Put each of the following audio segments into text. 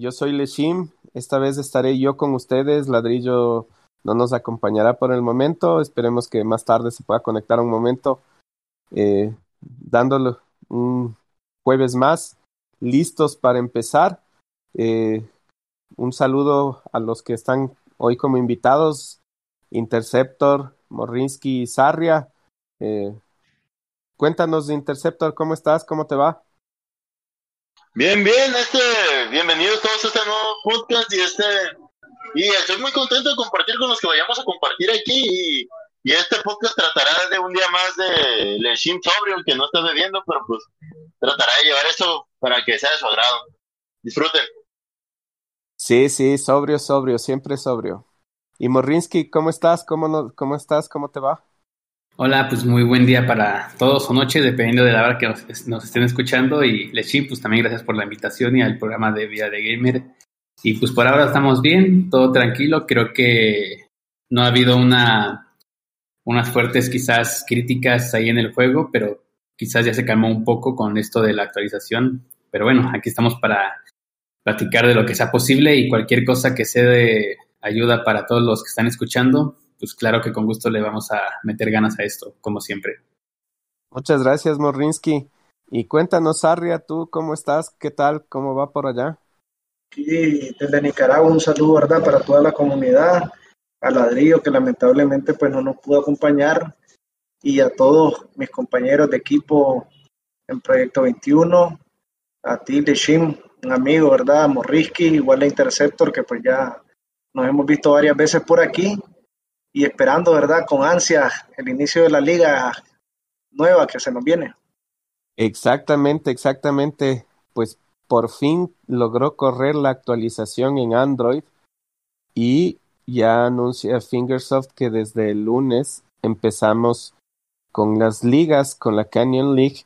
Yo soy Leshim. Esta vez estaré yo con ustedes. Ladrillo no nos acompañará por el momento. Esperemos que más tarde se pueda conectar un momento. Eh, dándole un jueves más. Listos para empezar. Eh, un saludo a los que están hoy como invitados. Interceptor, Morinsky y Sarria. Eh, cuéntanos, Interceptor, ¿cómo estás? ¿Cómo te va? Bien, bien, este, bienvenidos todos a este nuevo podcast y este, y estoy muy contento de compartir con los que vayamos a compartir aquí y, este podcast tratará de un día más de Leshim sobrio, que no está bebiendo, pero pues tratará de llevar eso para que sea de su agrado. Disfruten. Sí, sí, sobrio, sobrio, siempre sobrio. Y Morinsky, ¿cómo estás? ¿Cómo, no, ¿Cómo estás? ¿Cómo te va? Hola, pues muy buen día para todos o noche, dependiendo de la hora que nos, nos estén escuchando. Y Lechín, pues también gracias por la invitación y al programa de Vida de Gamer. Y pues por ahora estamos bien, todo tranquilo. Creo que no ha habido una, unas fuertes quizás críticas ahí en el juego, pero quizás ya se calmó un poco con esto de la actualización. Pero bueno, aquí estamos para platicar de lo que sea posible y cualquier cosa que sea de ayuda para todos los que están escuchando, pues claro que con gusto le vamos a meter ganas a esto, como siempre. Muchas gracias, Morinsky. Y cuéntanos, Arria, tú cómo estás, qué tal, cómo va por allá. Aquí desde Nicaragua un saludo, ¿verdad? Para toda la comunidad, a Ladrillo que lamentablemente pues no nos pudo acompañar y a todos mis compañeros de equipo en Proyecto 21, a ti, Leshim, un amigo, ¿verdad? Morrisky, igual a Interceptor, que pues ya nos hemos visto varias veces por aquí y esperando, ¿verdad? Con ansia el inicio de la liga nueva que se nos viene. Exactamente, exactamente. Pues por fin logró correr la actualización en Android y ya anuncia Fingersoft que desde el lunes empezamos con las ligas, con la Canyon League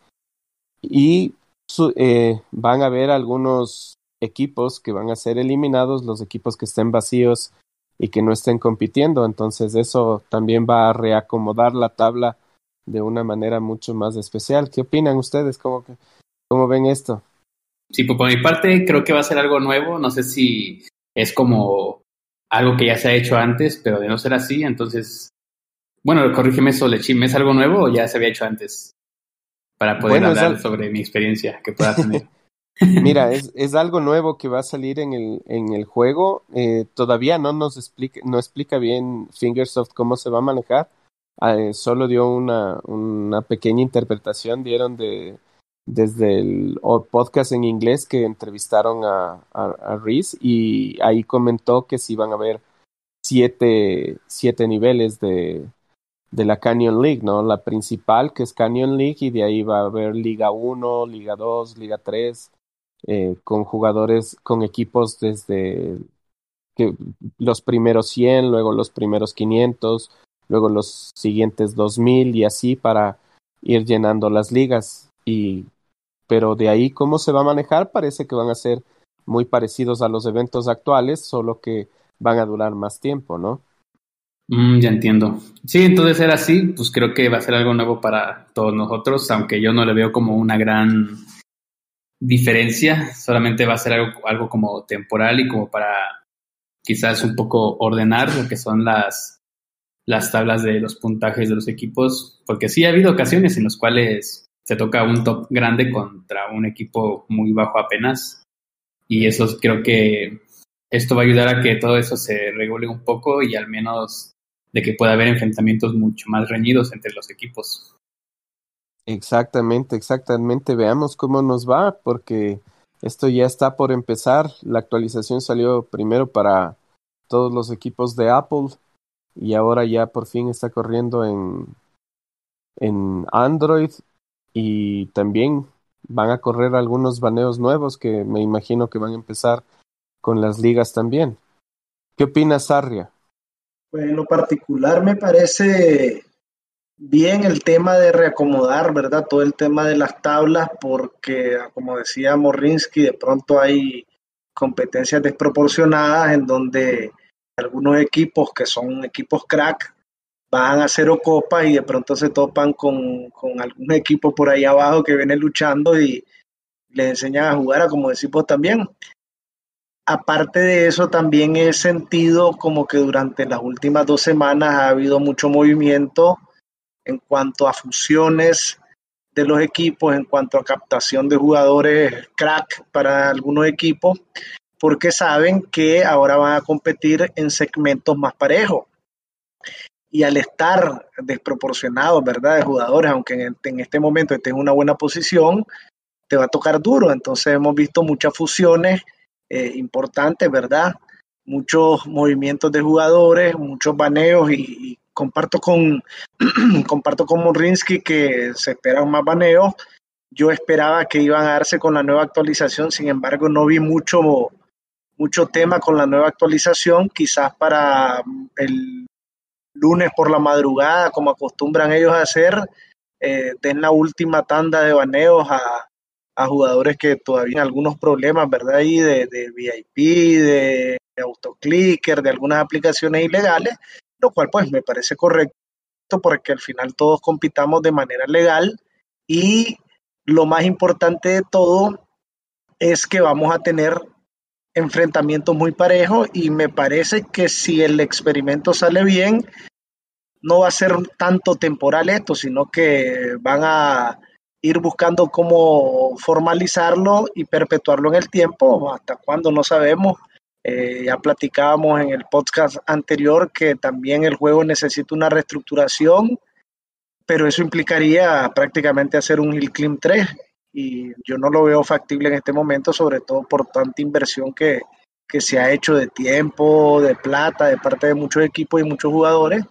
y su, eh, van a haber algunos equipos que van a ser eliminados, los equipos que estén vacíos y que no estén compitiendo. Entonces eso también va a reacomodar la tabla de una manera mucho más especial. ¿Qué opinan ustedes? ¿Cómo, cómo ven esto? Sí, pues por mi parte creo que va a ser algo nuevo. No sé si es como algo que ya se ha hecho antes, pero de no ser así, entonces, bueno, corrígeme eso, Lechim, ¿es algo nuevo o ya se había hecho antes? Para poder bueno, hablar al... sobre mi experiencia que pueda tener. Mira, es, algo nuevo que va a salir en el, en el juego. Eh, todavía no nos explica, no explica bien Fingersoft cómo se va a manejar. Eh, solo dio una, pequeña interpretación, dieron de desde el podcast en inglés que entrevistaron a, a, Reese y ahí comentó que sí van a haber siete, siete niveles de, de la Canyon League, ¿no? La principal que es Canyon League y de ahí va a haber Liga 1, Liga 2, Liga 3, eh, con jugadores, con equipos desde que los primeros 100, luego los primeros 500, luego los siguientes 2000 y así para ir llenando las ligas. Y, pero de ahí cómo se va a manejar parece que van a ser muy parecidos a los eventos actuales, solo que van a durar más tiempo, ¿no? Mm, ya entiendo. Sí, entonces era así, pues creo que va a ser algo nuevo para todos nosotros, aunque yo no le veo como una gran diferencia, solamente va a ser algo, algo como temporal y como para quizás un poco ordenar lo que son las, las tablas de los puntajes de los equipos, porque sí ha habido ocasiones en las cuales se toca un top grande contra un equipo muy bajo apenas y eso creo que esto va a ayudar a que todo eso se regule un poco y al menos de que pueda haber enfrentamientos mucho más reñidos entre los equipos. Exactamente, exactamente. Veamos cómo nos va, porque esto ya está por empezar. La actualización salió primero para todos los equipos de Apple y ahora ya por fin está corriendo en, en Android y también van a correr algunos baneos nuevos que me imagino que van a empezar con las ligas también. ¿Qué opinas, Sarria? Pues en lo particular me parece bien el tema de reacomodar, ¿verdad? Todo el tema de las tablas, porque como decía Morinsky, de pronto hay competencias desproporcionadas en donde algunos equipos que son equipos crack van a hacer copa y de pronto se topan con, con algún equipo por ahí abajo que viene luchando y les enseñan a jugar, a como decimos también. Aparte de eso, también he sentido como que durante las últimas dos semanas ha habido mucho movimiento en cuanto a fusiones de los equipos, en cuanto a captación de jugadores crack para algunos equipos, porque saben que ahora van a competir en segmentos más parejos. Y al estar desproporcionados, ¿verdad?, de jugadores, aunque en, este momento esté en una buena posición, te va a tocar duro. Entonces hemos visto muchas fusiones eh, importantes, ¿verdad? Muchos movimientos de jugadores, muchos baneos y, comparto con comparto con que se esperan más baneos. Yo esperaba que iban a darse con la nueva actualización, sin embargo no vi mucho mucho tema con la nueva actualización, quizás para el lunes por la madrugada, como acostumbran ellos a hacer, eh, den la última tanda de baneos a, a jugadores que todavía tienen algunos problemas, ¿verdad? Ahí de, de VIP, de autoclicker, de algunas aplicaciones ilegales, lo cual pues me parece correcto porque al final todos compitamos de manera legal y lo más importante de todo es que vamos a tener enfrentamientos muy parejos y me parece que si el experimento sale bien, no va a ser tanto temporal esto, sino que van a ir buscando cómo formalizarlo y perpetuarlo en el tiempo, hasta cuando no sabemos. Eh, ya platicábamos en el podcast anterior que también el juego necesita una reestructuración, pero eso implicaría prácticamente hacer un Hill Climb 3 y yo no lo veo factible en este momento, sobre todo por tanta inversión que, que se ha hecho de tiempo, de plata, de parte de muchos equipos y muchos jugadores.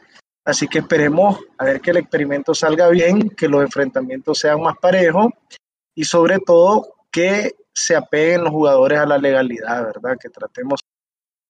Así que esperemos a ver que el experimento salga bien, que los enfrentamientos sean más parejos y sobre todo que se apeguen los jugadores a la legalidad, ¿verdad? Que tratemos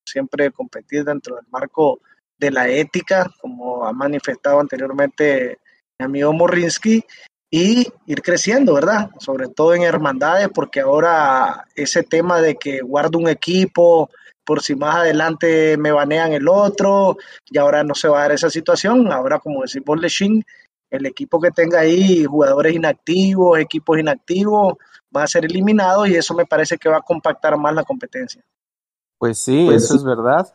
siempre de competir dentro del marco de la ética, como ha manifestado anteriormente mi amigo Morinsky, y ir creciendo, ¿verdad? Sobre todo en hermandades, porque ahora ese tema de que guardo un equipo, por si más adelante me banean el otro, y ahora no se va a dar esa situación. Ahora, como decimos Lechín, el equipo que tenga ahí jugadores inactivos, equipos inactivos, va a ser eliminado y eso me parece que va a compactar más la competencia. Pues sí, pues eso es verdad.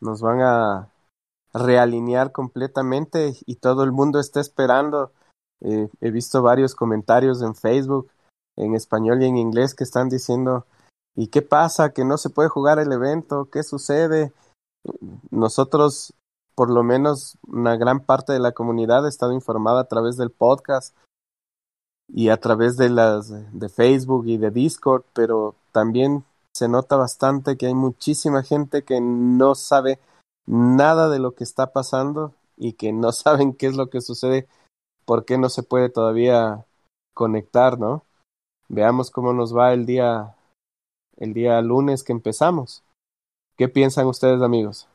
Nos van a realinear completamente y todo el mundo está esperando. Eh, he visto varios comentarios en Facebook, en español y en inglés, que están diciendo ¿Y qué pasa? ¿Que no se puede jugar el evento? ¿Qué sucede? Nosotros, por lo menos una gran parte de la comunidad ha estado informada a través del podcast y a través de las de Facebook y de Discord, pero también se nota bastante que hay muchísima gente que no sabe nada de lo que está pasando y que no saben qué es lo que sucede, por qué no se puede todavía conectar, ¿no? Veamos cómo nos va el día el día lunes que empezamos. ¿Qué piensan ustedes, amigos?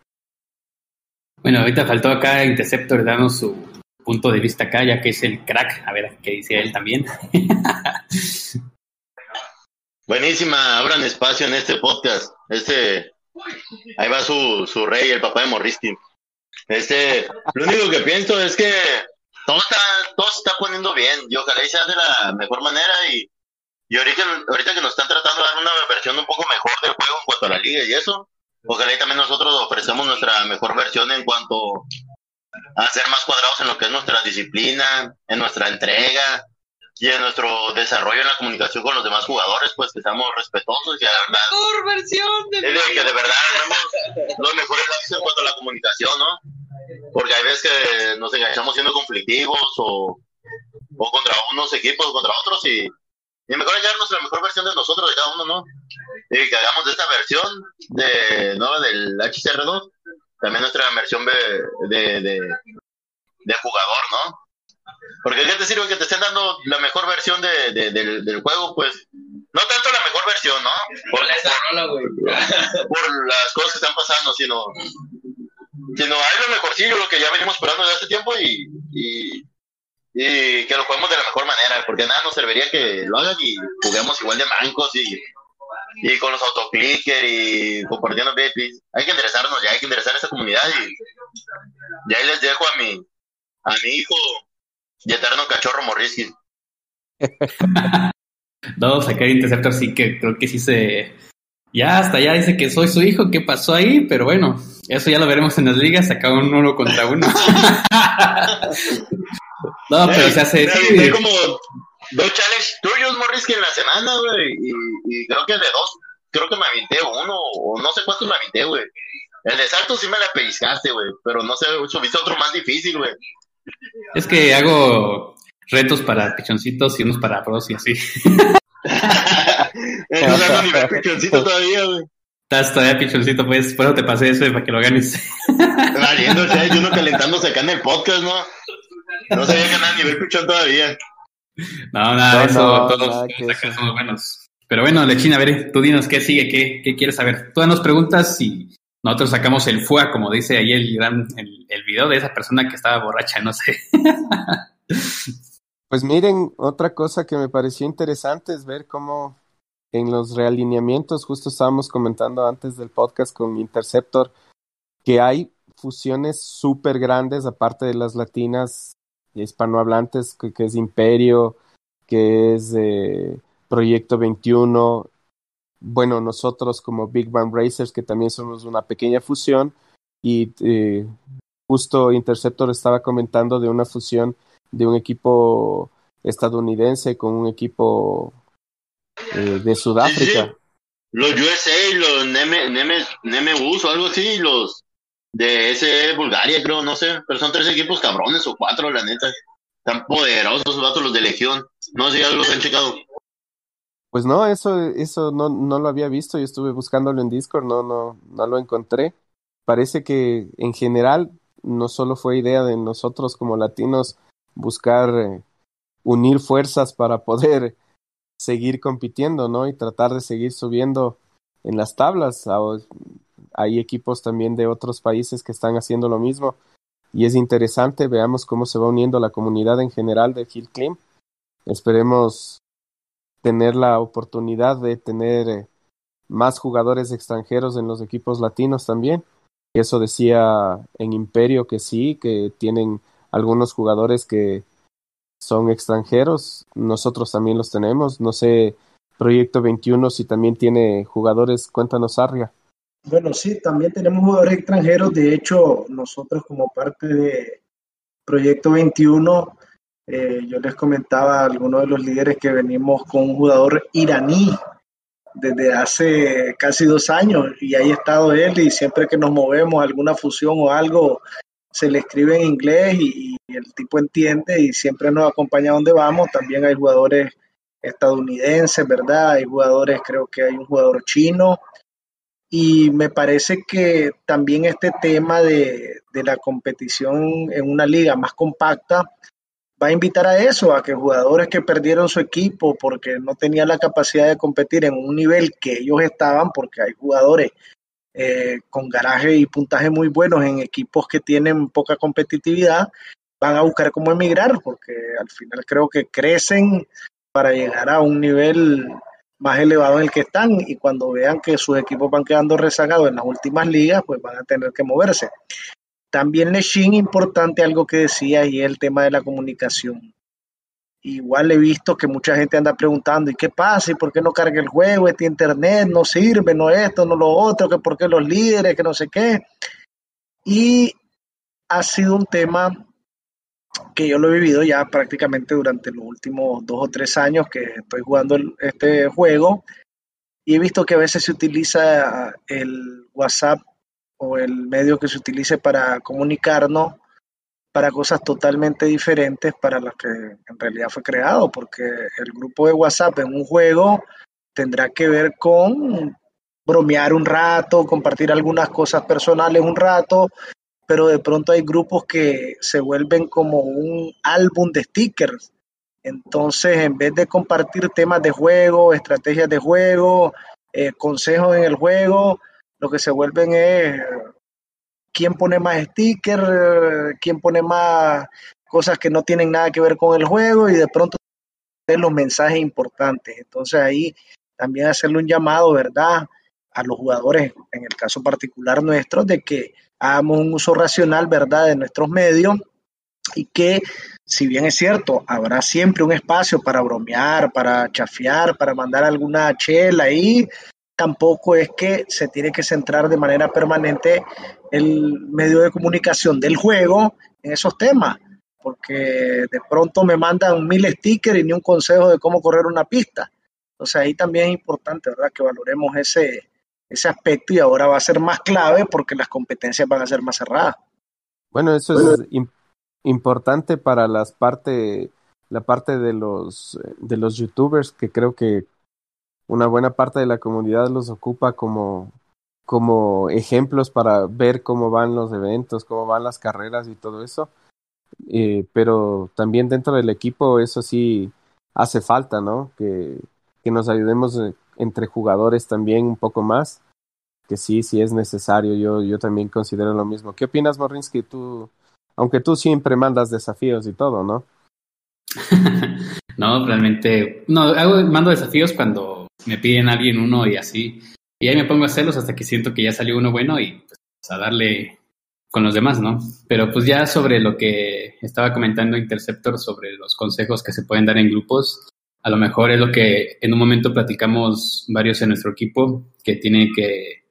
Bueno, ahorita faltó acá Interceptor darnos su punto de vista acá, ya que es el crack. A ver qué dice él también. Buenísima, abran espacio en este podcast. Este, ahí va su, su rey, el papá de Morristi. Este, lo único que pienso es que todo está, todo se está poniendo bien y ojalá y sea de la mejor manera y y ahorita, ahorita que nos están tratando de dar una versión un poco mejor del juego en cuanto a la liga y eso, ojalá y también nosotros ofrecemos nuestra mejor versión en cuanto a ser más cuadrados en lo que es nuestra disciplina, en nuestra entrega y en nuestro desarrollo en la comunicación con los demás jugadores, pues que seamos respetuosos y la verdad. Mejor versión de, que de verdad los mejores datos en cuanto a la comunicación, ¿no? Porque hay veces que nos enganchamos siendo conflictivos o, o contra unos equipos o contra otros y y mejor hallarnos la mejor versión de nosotros, de cada uno, ¿no? Y que hagamos de esta versión de, ¿no? del HCR2, también nuestra versión de, de, de, jugador, ¿no? Porque ¿qué te sirve que te estén dando la mejor versión de, de, del, del juego? Pues no tanto la mejor versión, ¿no? Por las cosas que están pasando, sino, sino hay lo mejorcillo, lo que ya venimos esperando desde hace tiempo y, y, y que lo juguemos de la mejor manera, porque nada nos serviría que lo hagan y juguemos igual de mancos y, y con los autoclicker y compartiendo babies. Hay que interesarnos ya, hay que interesar a esa comunidad y, y ahí les dejo a mi, a mi hijo y eterno cachorro Morrisky. no, sacar Interceptor sí que creo que sí se... Ya hasta ya dice que soy su hijo, ¿qué pasó ahí? Pero bueno, eso ya lo veremos en las ligas, acá un uno contra uno. no, pero se hace... Como dos challenges tuyos, Morrisky, en la semana, güey, y, y creo que de dos, creo que me aventé uno, o no sé cuántos me aventé, güey. El de salto sí me la pellizcaste, güey, pero no sé, subiste otro más difícil, güey. Es que hago retos para pichoncitos y unos para pros y así. no tengo nivel pichoncito todavía, güey. Estás todavía pichoncito, pues, eso te pasé eso para que lo ganes. Valiendo, o sea, hay uno calentándose acá en el podcast, ¿no? No sabía ganar nivel pichón todavía. No, nada, no, eso, no, todos, nada todos acá somos buenos. Pero bueno, Lechina, a ver, tú dinos qué sigue, qué, qué quieres saber. Tú nos preguntas y nosotros sacamos el FUA, como dice ahí el, el, el video de esa persona que estaba borracha, no sé. Pues miren, otra cosa que me pareció interesante es ver cómo en los realineamientos, justo estábamos comentando antes del podcast con Interceptor, que hay fusiones súper grandes, aparte de las latinas hispanohablantes, que, que es Imperio, que es eh, Proyecto 21, bueno, nosotros como Big Bang Racers, que también somos una pequeña fusión, y eh, justo Interceptor estaba comentando de una fusión de un equipo estadounidense con un equipo eh, de Sudáfrica. Sí, sí. Los USA, los Neme, Neme, Nemebus o algo así, los de ese Bulgaria, creo, no sé, pero son tres equipos cabrones o cuatro, la neta. Tan poderosos los de Legión. No sé si ya los han checado. Pues no, eso, eso no, no lo había visto. Yo estuve buscándolo en Discord, no, no, no lo encontré. Parece que en general no solo fue idea de nosotros como latinos buscar eh, unir fuerzas para poder seguir compitiendo, ¿no? Y tratar de seguir subiendo en las tablas. Hay equipos también de otros países que están haciendo lo mismo y es interesante, veamos cómo se va uniendo la comunidad en general de Hill Climb. Esperemos tener la oportunidad de tener eh, más jugadores extranjeros en los equipos latinos también. Eso decía en Imperio que sí, que tienen algunos jugadores que son extranjeros, nosotros también los tenemos. No sé, Proyecto 21 si también tiene jugadores, cuéntanos Arria. Bueno, sí, también tenemos jugadores extranjeros. De hecho, nosotros como parte de Proyecto 21, eh, yo les comentaba a algunos de los líderes que venimos con un jugador iraní desde hace casi dos años y ahí ha estado él y siempre que nos movemos alguna fusión o algo se le escribe en inglés y, y el tipo entiende y siempre nos acompaña donde vamos. También hay jugadores estadounidenses, ¿verdad? Hay jugadores, creo que hay un jugador chino, y me parece que también este tema de, de, la competición en una liga más compacta va a invitar a eso, a que jugadores que perdieron su equipo porque no tenían la capacidad de competir en un nivel que ellos estaban, porque hay jugadores eh, con garaje y puntaje muy buenos en equipos que tienen poca competitividad, van a buscar cómo emigrar, porque al final creo que crecen para llegar a un nivel más elevado en el que están y cuando vean que sus equipos van quedando rezagados en las últimas ligas, pues van a tener que moverse. También Leshin, importante algo que decía, y el tema de la comunicación. Igual he visto que mucha gente anda preguntando, ¿y qué pasa? ¿Y por qué no carga el juego? Este internet no sirve, no esto, no lo otro, que por qué los líderes, que no sé qué. Y ha sido un tema que yo lo he vivido ya prácticamente durante los últimos dos o tres años que estoy jugando el, este juego. Y he visto que a veces se utiliza el WhatsApp o el medio que se utilice para comunicarnos para cosas totalmente diferentes para las que en realidad fue creado, porque el grupo de WhatsApp en un juego tendrá que ver con bromear un rato, compartir algunas cosas personales un rato, pero de pronto hay grupos que se vuelven como un álbum de stickers. Entonces, en vez de compartir temas de juego, estrategias de juego, eh, consejos en el juego, lo que se vuelven es quién pone más stickers, quién pone más cosas que no tienen nada que ver con el juego y de pronto los mensajes importantes. Entonces ahí también hacerle un llamado, ¿verdad? A los jugadores, en el caso particular nuestro, de que hagamos un uso racional, ¿verdad?, de nuestros medios y que, si bien es cierto, habrá siempre un espacio para bromear, para chafiar, para mandar alguna chela ahí, tampoco es que se tiene que centrar de manera permanente el medio de comunicación del juego en esos temas, porque de pronto me mandan mil stickers y ni un consejo de cómo correr una pista. Entonces ahí también es importante, ¿verdad?, que valoremos ese, ese aspecto y ahora va a ser más clave porque las competencias van a ser más cerradas. Bueno, eso es importante para las parte, la parte de los, de los youtubers que creo que una buena parte de la comunidad los ocupa como, como ejemplos para ver cómo van los eventos, cómo van las carreras y todo eso. Eh, pero también dentro del equipo eso sí hace falta, ¿no? Que, que nos ayudemos eh, entre jugadores también un poco más, que sí, sí es necesario, yo, yo también considero lo mismo. ¿Qué opinas, Morinsky? Tú, aunque tú siempre mandas desafíos y todo, ¿no? no, realmente, no, hago, mando desafíos cuando me piden a alguien uno y así, y ahí me pongo a hacerlos hasta que siento que ya salió uno bueno y pues a darle con los demás, ¿no? Pero pues ya sobre lo que estaba comentando Interceptor sobre los consejos que se pueden dar en grupos, a lo mejor es lo que en un momento platicamos varios en nuestro equipo, que tiene que,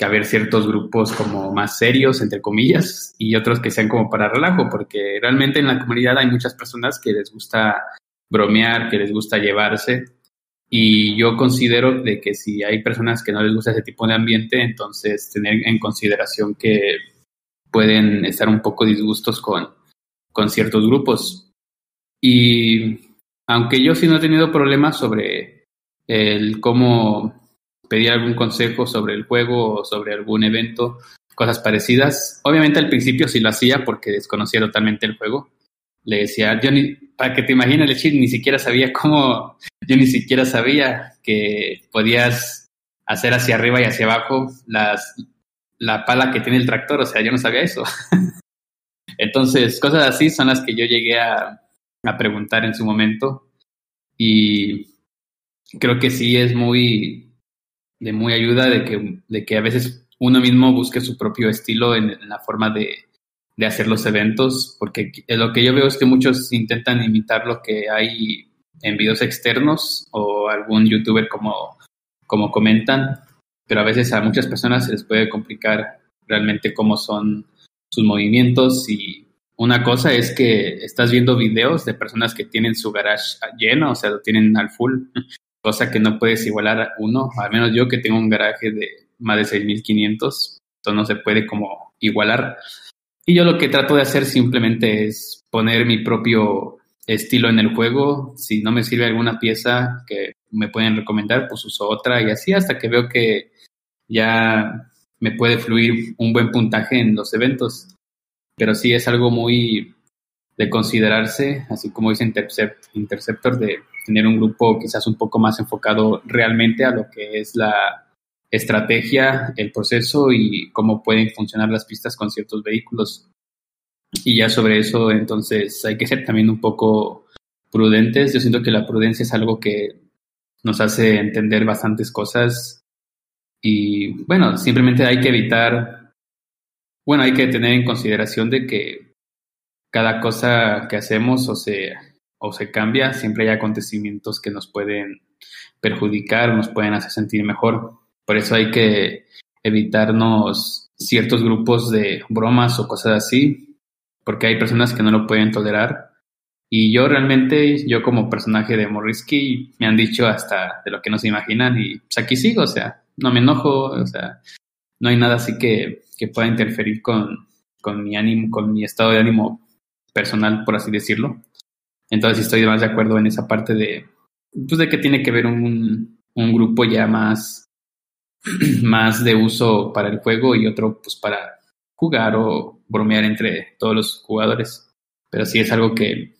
haber ciertos grupos como más serios, entre comillas, y otros que sean como para relajo, porque realmente en la comunidad hay muchas personas que les gusta bromear, que les gusta llevarse, y yo considero de que si hay personas que no les gusta ese tipo de ambiente, entonces tener en consideración que pueden estar un poco disgustos con, con ciertos grupos. Y aunque yo sí no he tenido problemas sobre el cómo pedir algún consejo sobre el juego o sobre algún evento, cosas parecidas. Obviamente al principio sí lo hacía porque desconocía totalmente el juego. Le decía, yo ni, para que te imagines, Lechit, ni siquiera sabía cómo, yo ni siquiera sabía que podías hacer hacia arriba y hacia abajo las, la pala que tiene el tractor, o sea, yo no sabía eso. Entonces, cosas así son las que yo llegué a, a preguntar en su momento. Y creo que sí es muy de muy ayuda de que, de que a veces uno mismo busque su propio estilo en, la forma de, de, hacer los eventos, porque lo que yo veo es que muchos intentan imitar lo que hay en videos externos o algún youtuber como, como comentan, pero a veces a muchas personas se les puede complicar realmente cómo son sus movimientos y una cosa es que estás viendo videos de personas que tienen su garage lleno, o sea, lo tienen al full, cosa que no puedes igualar a uno, al menos yo que tengo un garaje de más de 6500, esto no se puede como igualar. Y yo lo que trato de hacer simplemente es poner mi propio estilo en el juego. Si no me sirve alguna pieza que me pueden recomendar, pues uso otra y así hasta que veo que ya me puede fluir un buen puntaje en los eventos pero sí es algo muy de considerarse, así como dice Intercept, Interceptor, de tener un grupo quizás un poco más enfocado realmente a lo que es la estrategia, el proceso y cómo pueden funcionar las pistas con ciertos vehículos. Y ya sobre eso, entonces hay que ser también un poco prudentes. Yo siento que la prudencia es algo que nos hace entender bastantes cosas y bueno, simplemente hay que evitar bueno, hay que tener en consideración de que cada cosa que hacemos o se, o se cambia, siempre hay acontecimientos que nos pueden perjudicar, nos pueden hacer sentir mejor. Por eso hay que evitarnos ciertos grupos de bromas o cosas así, porque hay personas que no lo pueden tolerar. Y yo realmente, yo como personaje de Morrisky, me han dicho hasta de lo que no se imaginan y pues aquí sigo, o sea, no me enojo, o sea, no hay nada así que, que pueda interferir con, con, mi ánimo, con mi estado de ánimo personal, por así decirlo. Entonces estoy más de acuerdo en esa parte de, pues de que tiene que ver un, un grupo ya más, más de uso para el juego y otro pues para jugar o bromear entre todos los jugadores. Pero sí es algo que,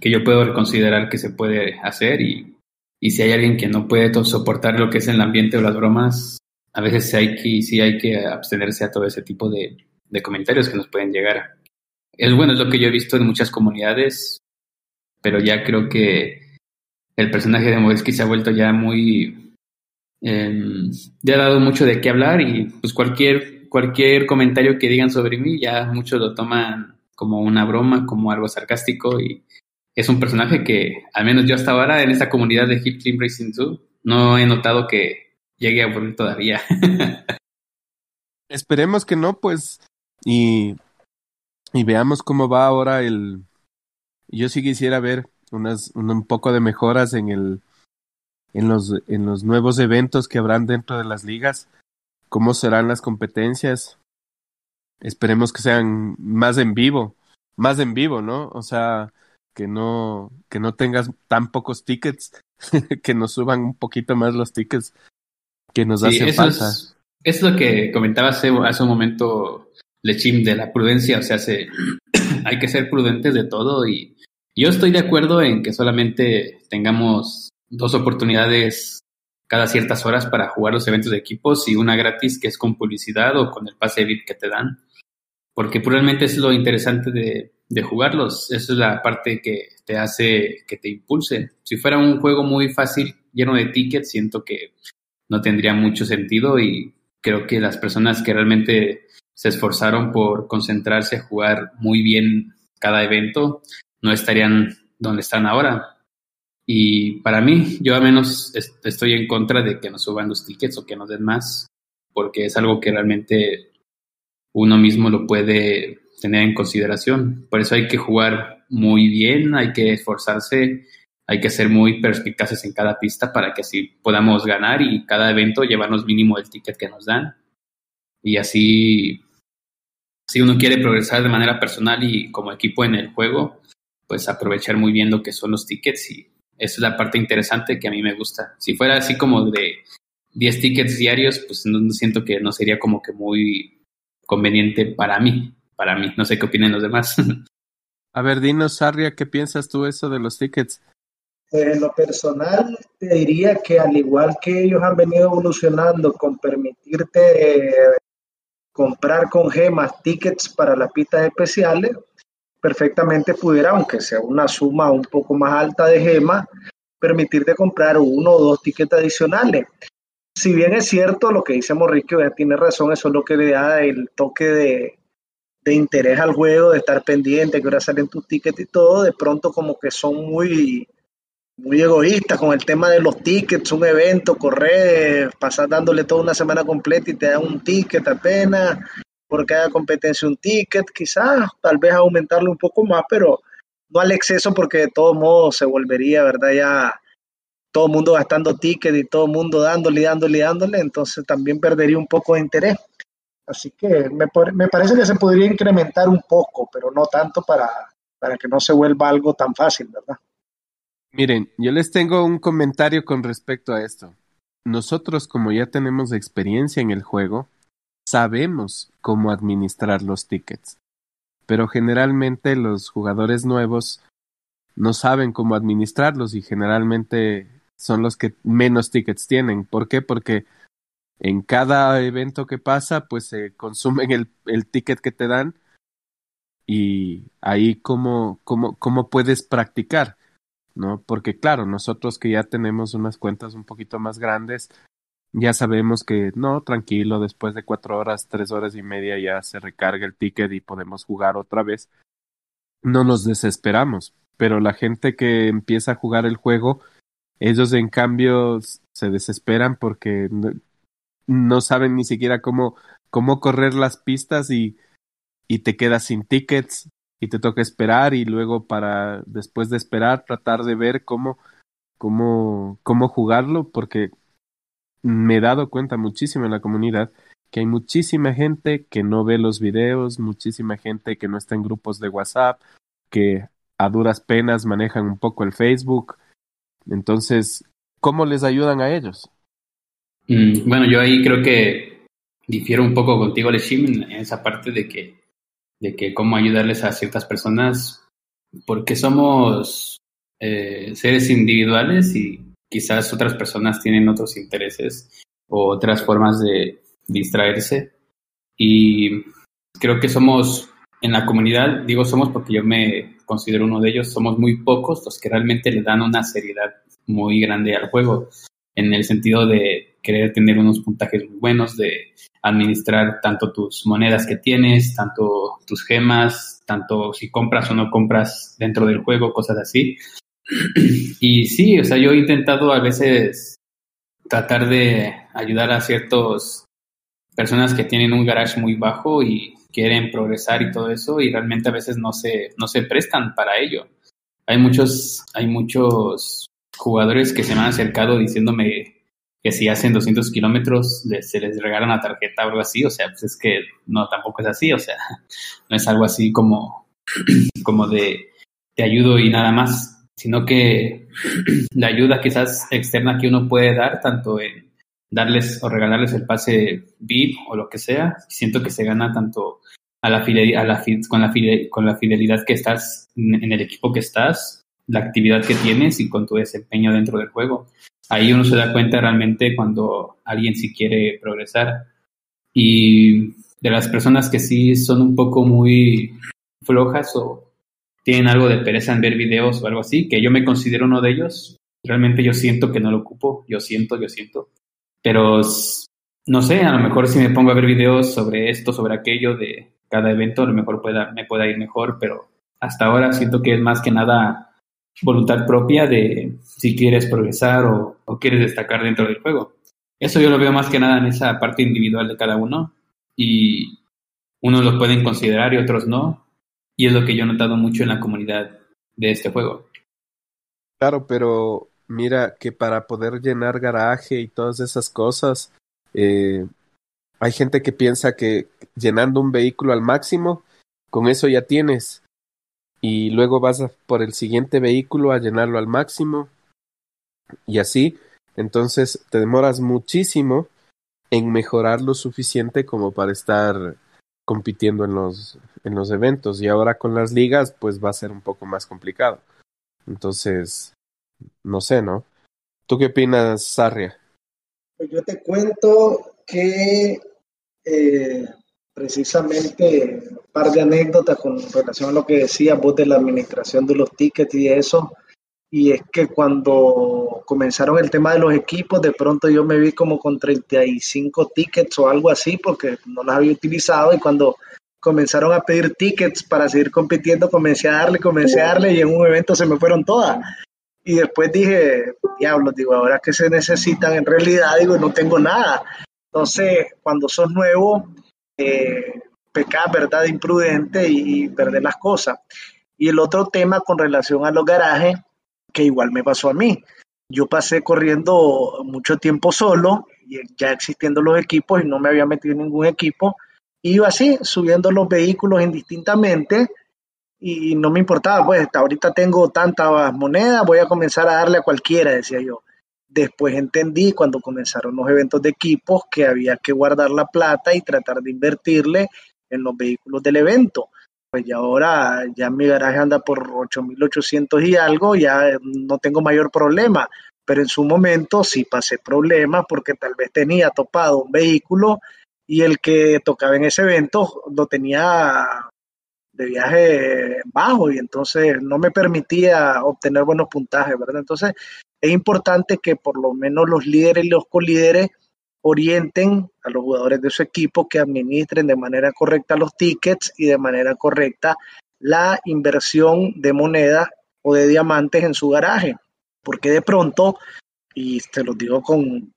que yo puedo considerar que se puede hacer y, y si hay alguien que no puede soportar lo que es el ambiente o las bromas, a veces hay que, sí hay que abstenerse a todo ese tipo de, de comentarios que nos pueden llegar. Es bueno, es lo que yo he visto en muchas comunidades, pero ya creo que el personaje de Moesky se ha vuelto ya muy... Eh, ya ha dado mucho de qué hablar y pues cualquier, cualquier comentario que digan sobre mí ya muchos lo toman como una broma, como algo sarcástico y es un personaje que al menos yo hasta ahora en esta comunidad de Hip Team Racing 2 no he notado que llegue a aburrir todavía. Esperemos que no, pues, y, y veamos cómo va ahora el... Yo sí quisiera ver unas, un poco de mejoras en el en los en los nuevos eventos que habrán dentro de las ligas, cómo serán las competencias. Esperemos que sean más en vivo, más en vivo, ¿no? O sea, que no que no tengas tan pocos tickets, que nos suban un poquito más los tickets que nos hacen falta. Es, es, lo que comentaba hace, hace un momento Lechim de la prudencia, o sea, se, hay que ser prudentes de todo y yo estoy de acuerdo en que solamente tengamos dos oportunidades cada ciertas horas para jugar los eventos de equipos y una gratis que es con publicidad o con el pase VIP que te dan, porque probablemente es lo interesante de, de jugarlos, esa es la parte que te hace que te impulse. Si fuera un juego muy fácil, lleno de tickets, siento que no tendría mucho sentido y creo que las personas que realmente se esforzaron por concentrarse a jugar muy bien cada evento, no estarían donde están ahora. Y para mí, yo al menos estoy en contra de que nos suban los tickets o que nos den más, porque es algo que realmente uno mismo lo puede tener en consideración. Por eso hay que jugar muy bien, hay que esforzarse, hay que ser muy perspicaces en cada pista para que así podamos ganar y cada evento llevarnos mínimo el ticket que nos dan. Y así, si uno quiere progresar de manera personal y como equipo en el juego, pues aprovechar muy bien lo que son los tickets y esa es la parte interesante que a mí me gusta. Si fuera así como de 10 tickets diarios, pues no, siento que no sería como que muy conveniente para mí, para mí. No sé qué opinan los demás. A ver, dinos, Sarria, ¿qué piensas tú eso de los tickets? En lo personal, te diría que al igual que ellos han venido evolucionando con permitirte comprar con gemas tickets para las pistas especiales, perfectamente pudiera, aunque sea una suma un poco más alta de gemas, permitirte comprar uno o dos tickets adicionales. Si bien es cierto lo que dice Morriquio, ya tiene razón, eso es lo que le da el toque de, de interés al juego, de estar pendiente, que ahora salen tus tickets y todo, de pronto como que son muy, muy egoístas con el tema de los tickets, un evento, correr, pasar dándole toda una semana completa y te dan un ticket apenas, por cada competencia un ticket, quizás, tal vez aumentarlo un poco más, pero no al exceso porque de todos modos se volvería, ¿verdad? Ya todo el mundo gastando tickets y todo el mundo dándole, dándole, dándole, entonces también perdería un poco de interés. Así que me, me parece que se podría incrementar un poco, pero no tanto para, para que no se vuelva algo tan fácil, ¿verdad? Miren, yo les tengo un comentario con respecto a esto. Nosotros, como ya tenemos experiencia en el juego, sabemos cómo administrar los tickets. Pero generalmente los jugadores nuevos no saben cómo administrarlos y generalmente son los que menos tickets tienen. ¿Por qué? Porque en cada evento que pasa, pues se consumen el, el ticket que te dan y ahí cómo, cómo, cómo puedes practicar, ¿no? Porque claro, nosotros que ya tenemos unas cuentas un poquito más grandes, ya sabemos que no, tranquilo, después de cuatro horas, tres horas y media ya se recarga el ticket y podemos jugar otra vez. No nos desesperamos, pero la gente que empieza a jugar el juego, ellos en cambio se desesperan porque no saben ni siquiera cómo, cómo correr las pistas y, y te quedas sin tickets y te toca esperar y luego para después de esperar tratar de ver cómo, cómo, cómo jugarlo porque me he dado cuenta muchísimo en la comunidad que hay muchísima gente que no ve los videos, muchísima gente que no está en grupos de WhatsApp, que a duras penas manejan un poco el Facebook. Entonces, ¿cómo les ayudan a ellos? Mm, bueno, yo ahí creo que difiero un poco contigo, Leshim, en esa parte de que, de que cómo ayudarles a ciertas personas, porque somos eh, seres individuales y quizás otras personas tienen otros intereses o otras formas de distraerse. Y creo que somos en la comunidad, digo somos porque yo me considero uno de ellos, somos muy pocos los que realmente le dan una seriedad muy grande al juego, en el sentido de querer tener unos puntajes muy buenos, de administrar tanto tus monedas que tienes, tanto tus gemas, tanto si compras o no compras dentro del juego, cosas así. Y sí, o sea, yo he intentado a veces tratar de ayudar a ciertas personas que tienen un garage muy bajo y quieren progresar y todo eso y realmente a veces no se, no se prestan para ello. Hay muchos, hay muchos jugadores que se me han acercado diciéndome que si hacen 200 kilómetros se les regala una tarjeta o algo así, o sea, pues es que no, tampoco es así, o sea, no es algo así como, como de te ayudo y nada más, sino que la ayuda quizás externa que uno puede dar, tanto en darles o regalarles el pase VIP o lo que sea, siento que se gana tanto a la, a la con, la con la fidelidad que estás en el equipo que estás, la actividad que tienes y con tu desempeño dentro del juego. Ahí uno se da cuenta realmente cuando alguien sí quiere progresar. Y de las personas que sí son un poco muy flojas o tienen algo de pereza en ver videos o algo así, que yo me considero uno de ellos, realmente yo siento que no lo ocupo, yo siento, yo siento. Pero no sé, a lo mejor si me pongo a ver videos sobre esto, sobre aquello de cada evento, a lo mejor pueda, me pueda ir mejor, pero hasta ahora siento que es más que nada voluntad propia de si quieres progresar o, quieres destacar dentro del juego. Eso yo lo veo más que nada en esa parte individual de cada uno y unos lo pueden considerar y otros no. Y es lo que yo he notado mucho en la comunidad de este juego. Claro, pero mira que para poder llenar garaje y todas esas cosas, eh, hay gente que piensa que llenando un vehículo al máximo, con eso ya tienes. Y luego vas por el siguiente vehículo a llenarlo al máximo. Y así, entonces te demoras muchísimo en mejorar lo suficiente como para estar compitiendo en los, en los eventos. Y ahora con las ligas, pues va a ser un poco más complicado. Entonces, no sé, ¿no? ¿Tú qué opinas, Sarria? Pues yo te cuento que eh, precisamente un par de anécdotas con relación a lo que decías vos de la administración de los tickets y eso. Y es que cuando comenzaron el tema de los equipos, de pronto yo me vi como con 35 tickets o algo así, porque no las había utilizado. Y cuando comenzaron a pedir tickets para seguir compitiendo, comencé a darle, comencé a darle, y en un evento se me fueron todas. Y después dije, diablos, digo, ahora que se necesitan en realidad, digo, no tengo nada. Entonces, cuando sos nuevo, eh, pecas, ¿verdad? Imprudente y, perder las cosas. Y el otro tema con relación a los garajes, que igual me pasó a mí. Yo pasé corriendo mucho tiempo solo, ya existiendo los equipos y no me había metido en ningún equipo. Iba así, subiendo los vehículos indistintamente y no me importaba, pues ahorita tengo tantas monedas, voy a comenzar a darle a cualquiera, decía yo. Después entendí cuando comenzaron los eventos de equipos que había que guardar la plata y tratar de invertirle en los vehículos del evento. Pues ya ahora ya mi garaje anda por 8.800 y algo, ya no tengo mayor problema, pero en su momento sí pasé problemas porque tal vez tenía topado un vehículo y el que tocaba en ese evento lo tenía de viaje bajo y entonces no me permitía obtener buenos puntajes, ¿verdad? Entonces es importante que por lo menos los líderes y los colíderes orienten a los jugadores de su equipo que administren de manera correcta los tickets y de manera correcta la inversión de moneda o de diamantes en su garaje, porque de pronto, y te lo digo con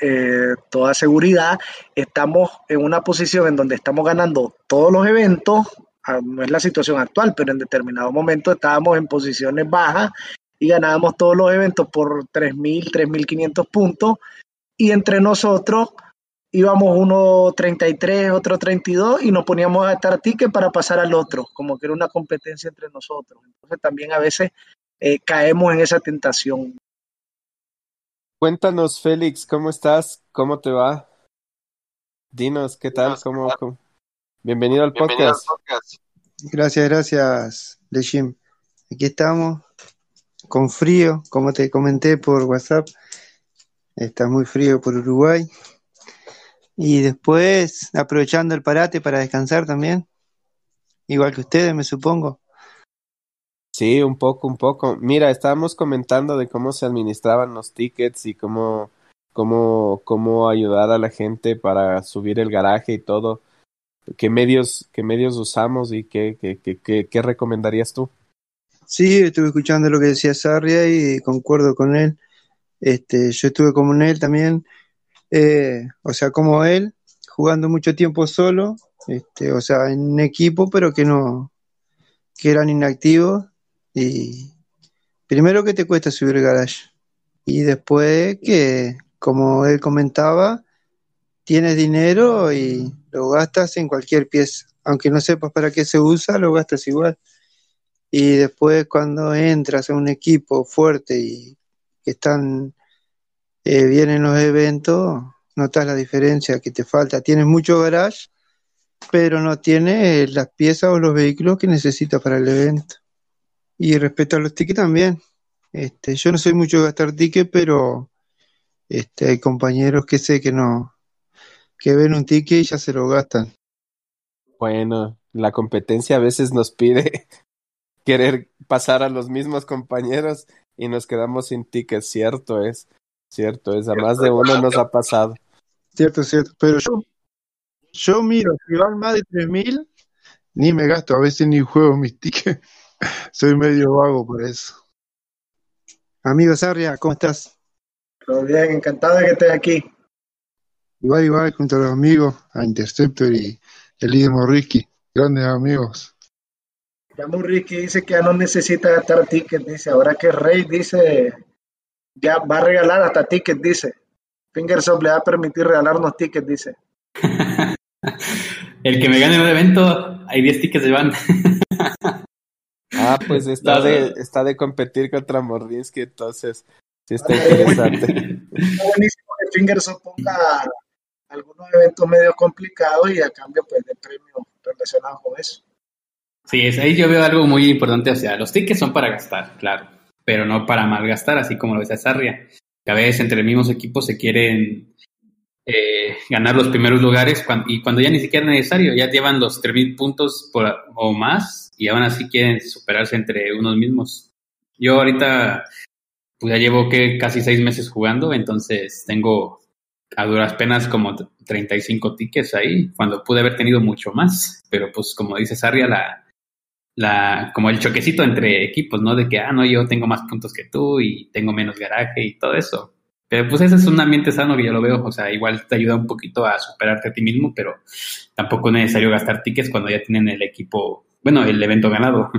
eh, toda seguridad, estamos en una posición en donde estamos ganando todos los eventos Ah, no es la situación actual, pero en determinado momento estábamos en posiciones bajas y ganábamos todos los eventos por 3.000, 3.500 puntos y entre nosotros íbamos uno 33, otro 32 y nos poníamos a estar tickets para pasar al otro, como que era una competencia entre nosotros. Entonces también a veces eh, caemos en esa tentación. Cuéntanos, Félix, ¿cómo estás? ¿Cómo te va? Dinos, ¿qué tal? ¿Cómo, cómo? Bienvenido al podcast. Gracias, gracias, Lejim. Aquí estamos, con frío, como te comenté por WhatsApp. Está muy frío por Uruguay. Y después, aprovechando el parate para descansar también. Igual que ustedes, me supongo. Sí, un poco, un poco. Mira, estábamos comentando de cómo se administraban los tickets y cómo, cómo, cómo ayudar a la gente para subir el garaje y todo. ¿Qué medios, qué medios usamos y qué, qué, qué, qué, recomendarías tú? Sí, estuve escuchando lo que decía Sarria y concuerdo con él. Este, yo estuve como él también, eh, o sea, como él, jugando mucho tiempo solo, este, o sea, en equipo, pero que no, que eran inactivos. Y primero que te cuesta subir el garage. Y después que, como él comentaba, tienes dinero y lo gastas en cualquier pieza. Aunque no sepas para qué se usa, lo gastas igual. Y después cuando entras a un equipo fuerte y que están eh, bien en los eventos, notas la diferencia que te falta. Tienes mucho garage, pero no tienes las piezas o los vehículos que necesitas para el evento. Y respecto a los tickets también. Este, yo no soy mucho de gastar tickets, pero este, hay compañeros que sé que no, que ven un ticket y ya se lo gastan. Bueno, la competencia a veces nos pide querer pasar a los mismos compañeros y nos quedamos sin tickets, cierto es, cierto es, a más de uno nos ha pasado. Cierto, cierto, pero yo, yo miro, si van más de 3000, ni me gasto, a veces ni juego mis tickets, soy medio vago por eso. Amigo Sarria, ¿cómo estás? Todo bien, encantado de que estés aquí. Igual, igual, junto a los amigos, a Interceptor y el líder Morriski, grandes amigos. Ya Morriski dice que ya no necesita gastar tickets, dice, ahora que Rey dice, ya va a regalar hasta tickets, dice. Fingersoft le va a permitir regalarnos tickets, dice. el que me gane el evento, hay 10 tickets de van. ah, pues está, de, está de competir contra Morrinsky, entonces sí está interesante. Está buenísimo que Fingersoft ponga algunos eventos medio complicados y a cambio pues de premios relacionados con eso. Sí, es, ahí yo veo algo muy importante, o sea, los tickets son para gastar, claro, pero no para malgastar, así como lo decía Sarria. Que a veces entre mismos equipos se quieren eh, ganar los primeros lugares y cuando ya ni siquiera es necesario, ya llevan los 3.000 puntos por, o más y aún así quieren superarse entre unos mismos. Yo ahorita pues ya llevo que casi seis meses jugando, entonces tengo a duras penas como 35 tickets ahí, cuando pude haber tenido mucho más. Pero pues como dice Sarria, la, la, como el choquecito entre equipos, ¿no? De que, ah, no, yo tengo más puntos que tú y tengo menos garaje y todo eso. Pero pues ese es un ambiente sano que yo lo veo, o sea, igual te ayuda un poquito a superarte a ti mismo, pero tampoco es necesario gastar tickets cuando ya tienen el equipo, bueno, el evento ganado.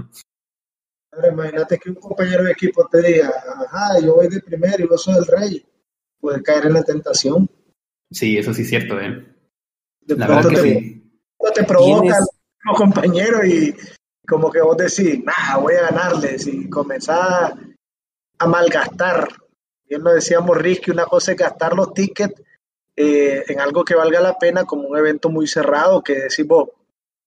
imagínate que un compañero de equipo te diga, ajá, yo voy de primero y yo soy el rey, puede caer en la tentación. Sí, eso sí es cierto, ¿eh? De la pronto te, sí. te provoca como compañero y como que vos decís, nah, voy a ganarles y comenzás a malgastar. Bien lo decíamos, que una cosa es gastar los tickets eh, en algo que valga la pena, como un evento muy cerrado, que decís vos,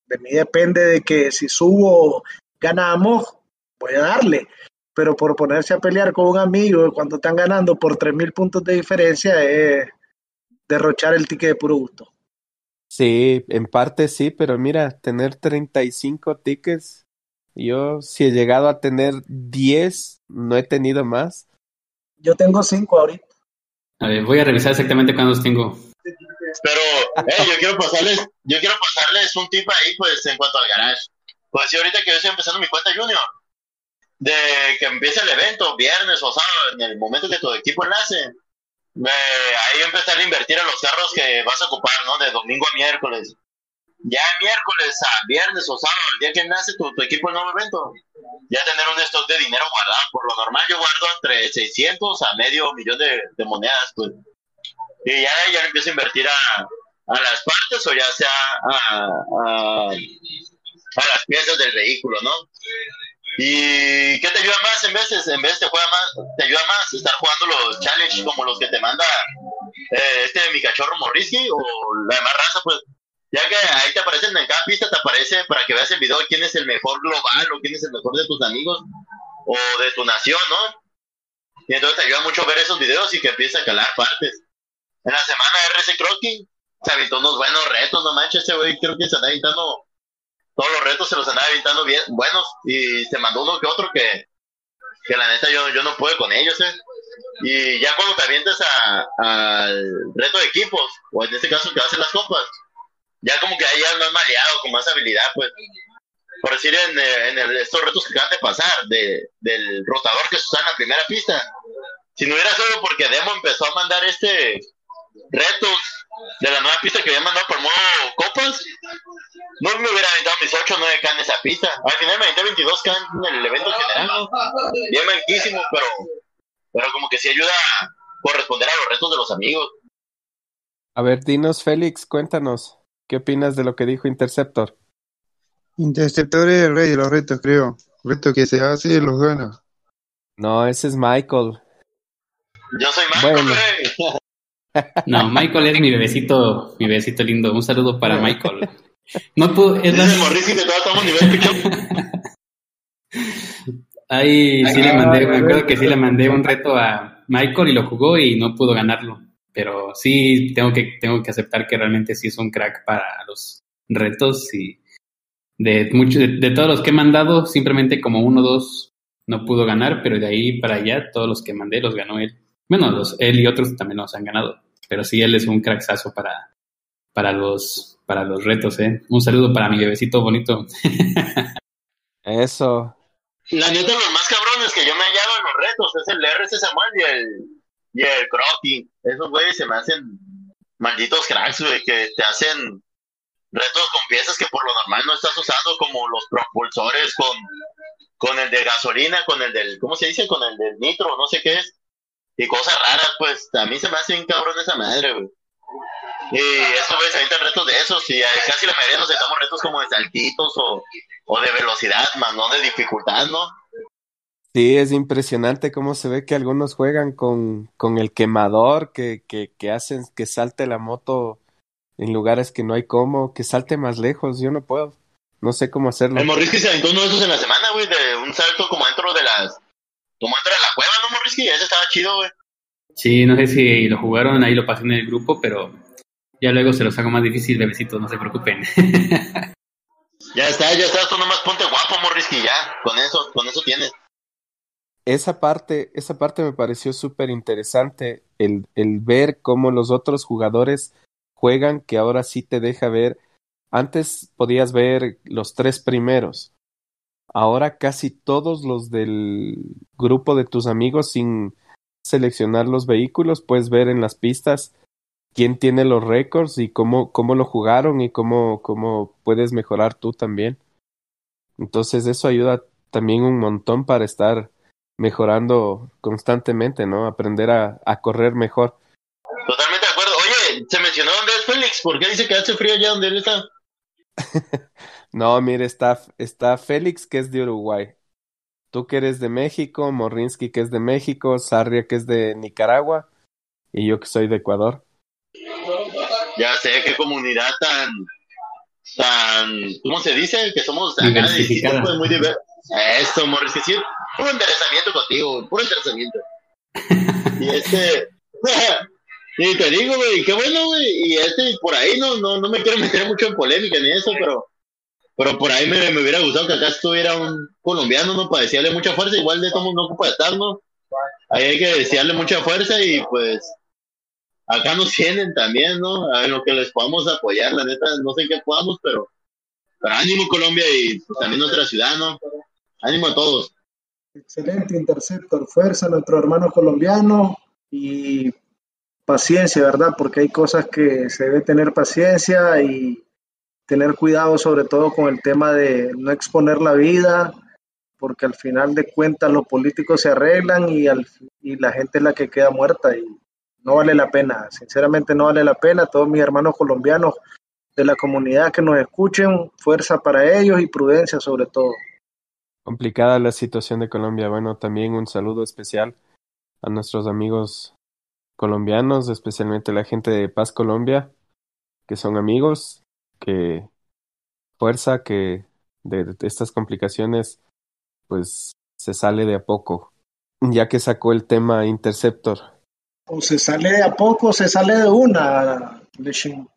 de mí depende de que si subo, ganamos, voy a darle. Pero por ponerse a pelear con un amigo cuando están ganando por 3.000 puntos de diferencia es derrochar el ticket de puro gusto. Sí, en parte sí, pero mira, tener 35 tickets, yo si he llegado a tener 10, no he tenido más. Yo tengo 5 ahorita. A ver, voy a revisar exactamente cuántos tengo. Pero eh, yo quiero pasarles, yo quiero pasarles un tip ahí, pues, en cuanto al garage. Pues sí, ahorita que yo estoy empezando mi cuenta junior, de que empiece el evento, viernes o sábado, en el momento que tu equipo enlace, ahí empezar a invertir en los cerros que vas a ocupar, ¿no? De domingo a miércoles. Ya miércoles a viernes o sábado, el día que nace tu, equipo el nuevo evento, ya tener un stock de dinero guardado. Por lo normal yo guardo entre 600 a medio millón de, monedas, pues. Y ya, ya empiezo a invertir a, a las partes o ya sea a, a, a las piezas del vehículo, ¿no? ¿Y qué te ayuda más en veces? En vez te juega más, te ayuda más estar jugando los challenges como los que te manda eh, este mi cachorro Morrisky o la demás raza, pues ya que ahí te aparecen en cada pista, te aparece para que veas el video quién es el mejor global o quién es el mejor de tus amigos o de tu nación, ¿no? Y entonces te ayuda mucho ver esos videos y que empieces a calar partes. En la semana RC Crossing se aventó unos buenos retos, no manches, ese güey creo que se anda aventando todos los retos se los andaba evitando bien buenos y se mandó uno que otro que, que la neta yo, yo no puedo con ellos, ¿eh? Y ya cuando te avientas al reto de equipos, o en este caso que hacen las copas, ya como que ahí ya más maleado, con más habilidad, pues. Por decir, en, en estos retos que acaban de pasar, de, del rotador que se usa en la primera pista, si no hubiera sido porque Demo empezó a mandar este retos de la nueva pista que había mandado por modo copas, no me hubiera aventado mis 8 o 9 K en esa pista. Al final me aventé 22 K en el evento general. Bien manquísimo, pero, pero como que sí ayuda a corresponder a los retos de los amigos. A ver, dinos, Félix, cuéntanos. ¿Qué opinas de lo que dijo Interceptor? Interceptor es el rey de los retos, creo. Reto que se hace, los gana. No, ese es Michael. Yo soy Michael, bueno. No, Michael es mi bebecito, mi bebecito lindo. Un saludo para Michael. No puedo. Es Ahí sí le mandé, me acuerdo que sí le mandé un reto a Michael y lo jugó y no pudo ganarlo. Pero sí tengo que, tengo que aceptar que realmente sí es un crack para los retos y de muchos, de, todos los que he mandado, simplemente como uno o dos no pudo ganar, pero de ahí para allá todos los que mandé los ganó él. Bueno, los, él y otros también los han ganado, pero sí, él es un cracksazo para, para, los, para los retos, ¿eh? Un saludo para mi bebecito bonito. Eso. La neta, los más cabrones que yo me hallado en los retos es el RC Samuel y el, y el Crocky. Esos güeyes se me hacen malditos cracks, güey, que te hacen retos con piezas que por lo normal no estás usando, como los propulsores con, con el de gasolina, con el del, ¿cómo se dice? Con el del nitro, no sé qué es y cosas raras, pues a mí se me hace un cabrón esa madre, güey. Y eso, güey, se retos de esos y casi la mayoría nos sacamos retos como de saltitos o, o de velocidad, más no de dificultad, ¿no? Sí, es impresionante cómo se ve que algunos juegan con, con el quemador, que, que, que hacen que salte la moto en lugares que no hay cómo, que salte más lejos, yo no puedo, no sé cómo hacerlo. El Morrisky se aventó uno de esos en la semana, güey, de un salto como dentro de las como entra a la cueva, ¿no, Morrisky? Ese estaba chido, güey. Sí, no sé si lo jugaron, ahí lo pasé en el grupo, pero ya luego se los hago más difícil, bebecitos, no se preocupen. ya está, ya está, tú nomás ponte guapo, Morrisky, ya, con eso, con eso tienes. Esa parte, esa parte me pareció súper interesante, el, el ver cómo los otros jugadores juegan, que ahora sí te deja ver. Antes podías ver los tres primeros, ahora casi todos los del grupo de tus amigos sin seleccionar los vehículos, puedes ver en las pistas quién tiene los récords y cómo, cómo lo jugaron y cómo, cómo puedes mejorar tú también. Entonces eso ayuda también un montón para estar mejorando constantemente, ¿no? Aprender a, a correr mejor. Totalmente de acuerdo. Oye, se mencionó dónde es Félix, ¿por qué dice que hace frío allá donde él está? No, mire, está, está Félix, que es de Uruguay. Tú que eres de México, Morrinsky, que es de México, Sarria, que es de Nicaragua, y yo que soy de Ecuador. Ya sé qué comunidad tan, tan, ¿cómo se dice? Que somos acá de muy diversos. Esto, Morrinsky, sí, puro interesamiento contigo, puro interesamiento. y este, y te digo, güey, qué bueno, güey, y este, por ahí no, no, no me quiero meter mucho en polémica ni eso, pero pero por ahí me, hubiera gustado que acá estuviera un colombiano, ¿no? Para decirle mucha fuerza, igual de todo no ocupa estar, ¿no? Ahí hay que desearle mucha fuerza y pues acá nos tienen también, ¿no? A lo que les podamos apoyar, la neta, no sé qué podamos, pero, pero ánimo Colombia y pues, también nuestra ciudad, ¿no? Ánimo a todos. Excelente Interceptor, fuerza a nuestro hermano colombiano y paciencia, ¿verdad? Porque hay cosas que se debe tener paciencia y tener cuidado sobre todo con el tema de no exponer la vida, porque al final de cuentas los políticos se arreglan y, al, y la gente es la que queda muerta y no vale la pena, sinceramente no vale la pena. Todos mis hermanos colombianos de la comunidad que nos escuchen, fuerza para ellos y prudencia sobre todo. Complicada la situación de Colombia. Bueno, también un saludo especial a nuestros amigos colombianos, especialmente la gente de Paz Colombia, que son amigos, que fuerza que de, de estas complicaciones pues se sale de a poco, ya que sacó el tema Interceptor. O se sale de a poco o se sale de una, Leshin.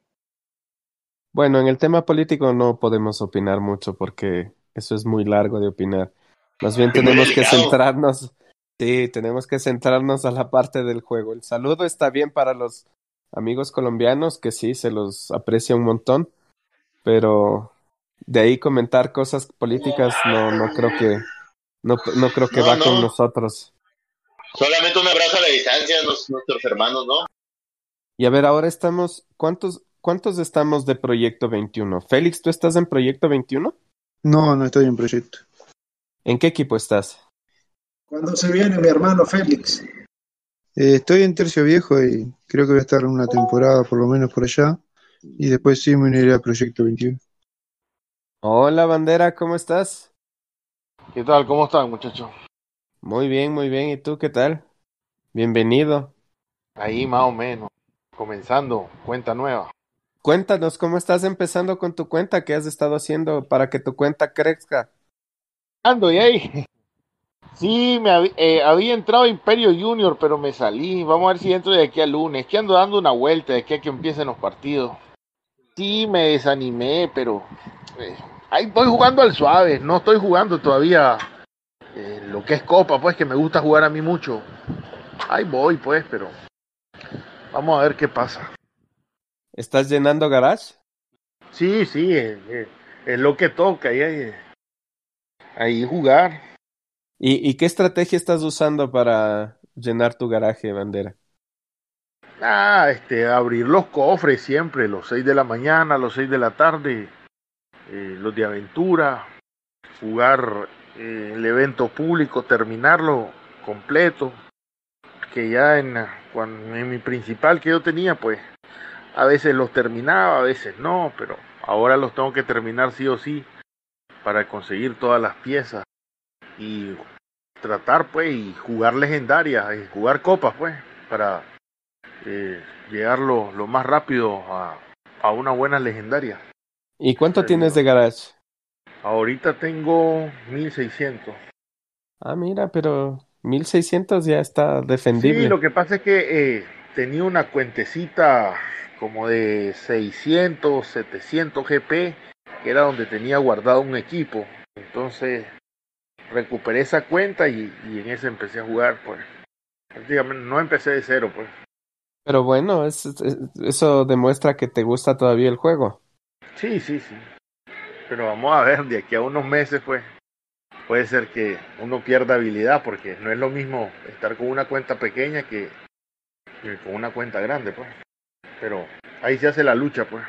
Bueno, en el tema político no podemos opinar mucho porque eso es muy largo de opinar. Más bien tenemos que centrarnos, sí, tenemos que centrarnos a la parte del juego. El saludo está bien para los amigos colombianos, que sí, se los aprecia un montón, pero de ahí comentar cosas políticas no, no creo que, no, no creo que No, va no. con nosotros. Solamente un abrazo a la distancia los- nuestros hermanos, ¿no? Y a ver, ahora estamos, ¿cuántos, cuántos estamos de Proyecto 21? Félix, ¿tú estás en Proyecto 21? No, no estoy en proyecto. ¿En qué equipo estás? ¿Cuándo se viene mi hermano Félix? Eh, estoy en Tercio Viejo y creo que voy a estar una temporada por lo menos por allá. Y después sí me uniré a Proyecto 21. Hola, Bandera, ¿cómo estás? ¿Qué tal? ¿Cómo están, muchachos? Muy bien, muy bien. ¿Y tú qué tal? Bienvenido. Ahí más o menos, comenzando, cuenta nueva. Cuéntanos cómo estás empezando con tu cuenta, qué has estado haciendo para que tu cuenta crezca. Ando y ahí. Sí, me eh, había entrado a Imperio Junior, pero me salí. Vamos a ver si entro de aquí al lunes. Que ando dando una vuelta de aquí a que empiecen los partidos. Sí, me desanimé, pero eh, ahí estoy jugando al suave. No estoy jugando todavía eh, lo que es Copa, pues que me gusta jugar a mí mucho. Ahí voy, pues, pero vamos a ver qué pasa. ¿Estás llenando garage? Sí, sí, eh, eh, es lo que toca. Ahí, ahí, ahí jugar. ¿Y, y qué estrategia estás usando para llenar tu garaje, Bandera? Ah, este, abrir los cofres siempre, los 6 de la mañana, los 6 de la tarde, eh, los de aventura, jugar eh, el evento público, terminarlo completo, que ya en, ah, cuan- en mi principal que yo tenía, pues a veces los terminaba, a veces no, pero ahora los tengo que terminar sí o sí para conseguir todas las piezas y tratar pues y jugar legendarias, y jugar copas pues, para eh, llegar lo, lo más rápido a, a una buena legendaria. ¿Y cuánto Sí, tienes de garage? Ahorita tengo 1600. Ah, mira, pero 1600 ya está defendible. Sí, lo que pasa es que eh, tenía una cuentecita como de 600, 700 GP, que era donde tenía guardado un equipo. Entonces recuperé esa cuenta y, y en esa empecé a jugar, pues. Prácticamente no empecé de cero, pues. Pero bueno, es- es- eso demuestra que te gusta todavía el juego. Sí, sí, sí. Pero vamos a ver, de aquí a unos meses, pues, puede ser que uno pierda habilidad, porque no es lo mismo estar con una cuenta pequeña que, que con una cuenta grande, pues. Pero ahí se hace la lucha, pues.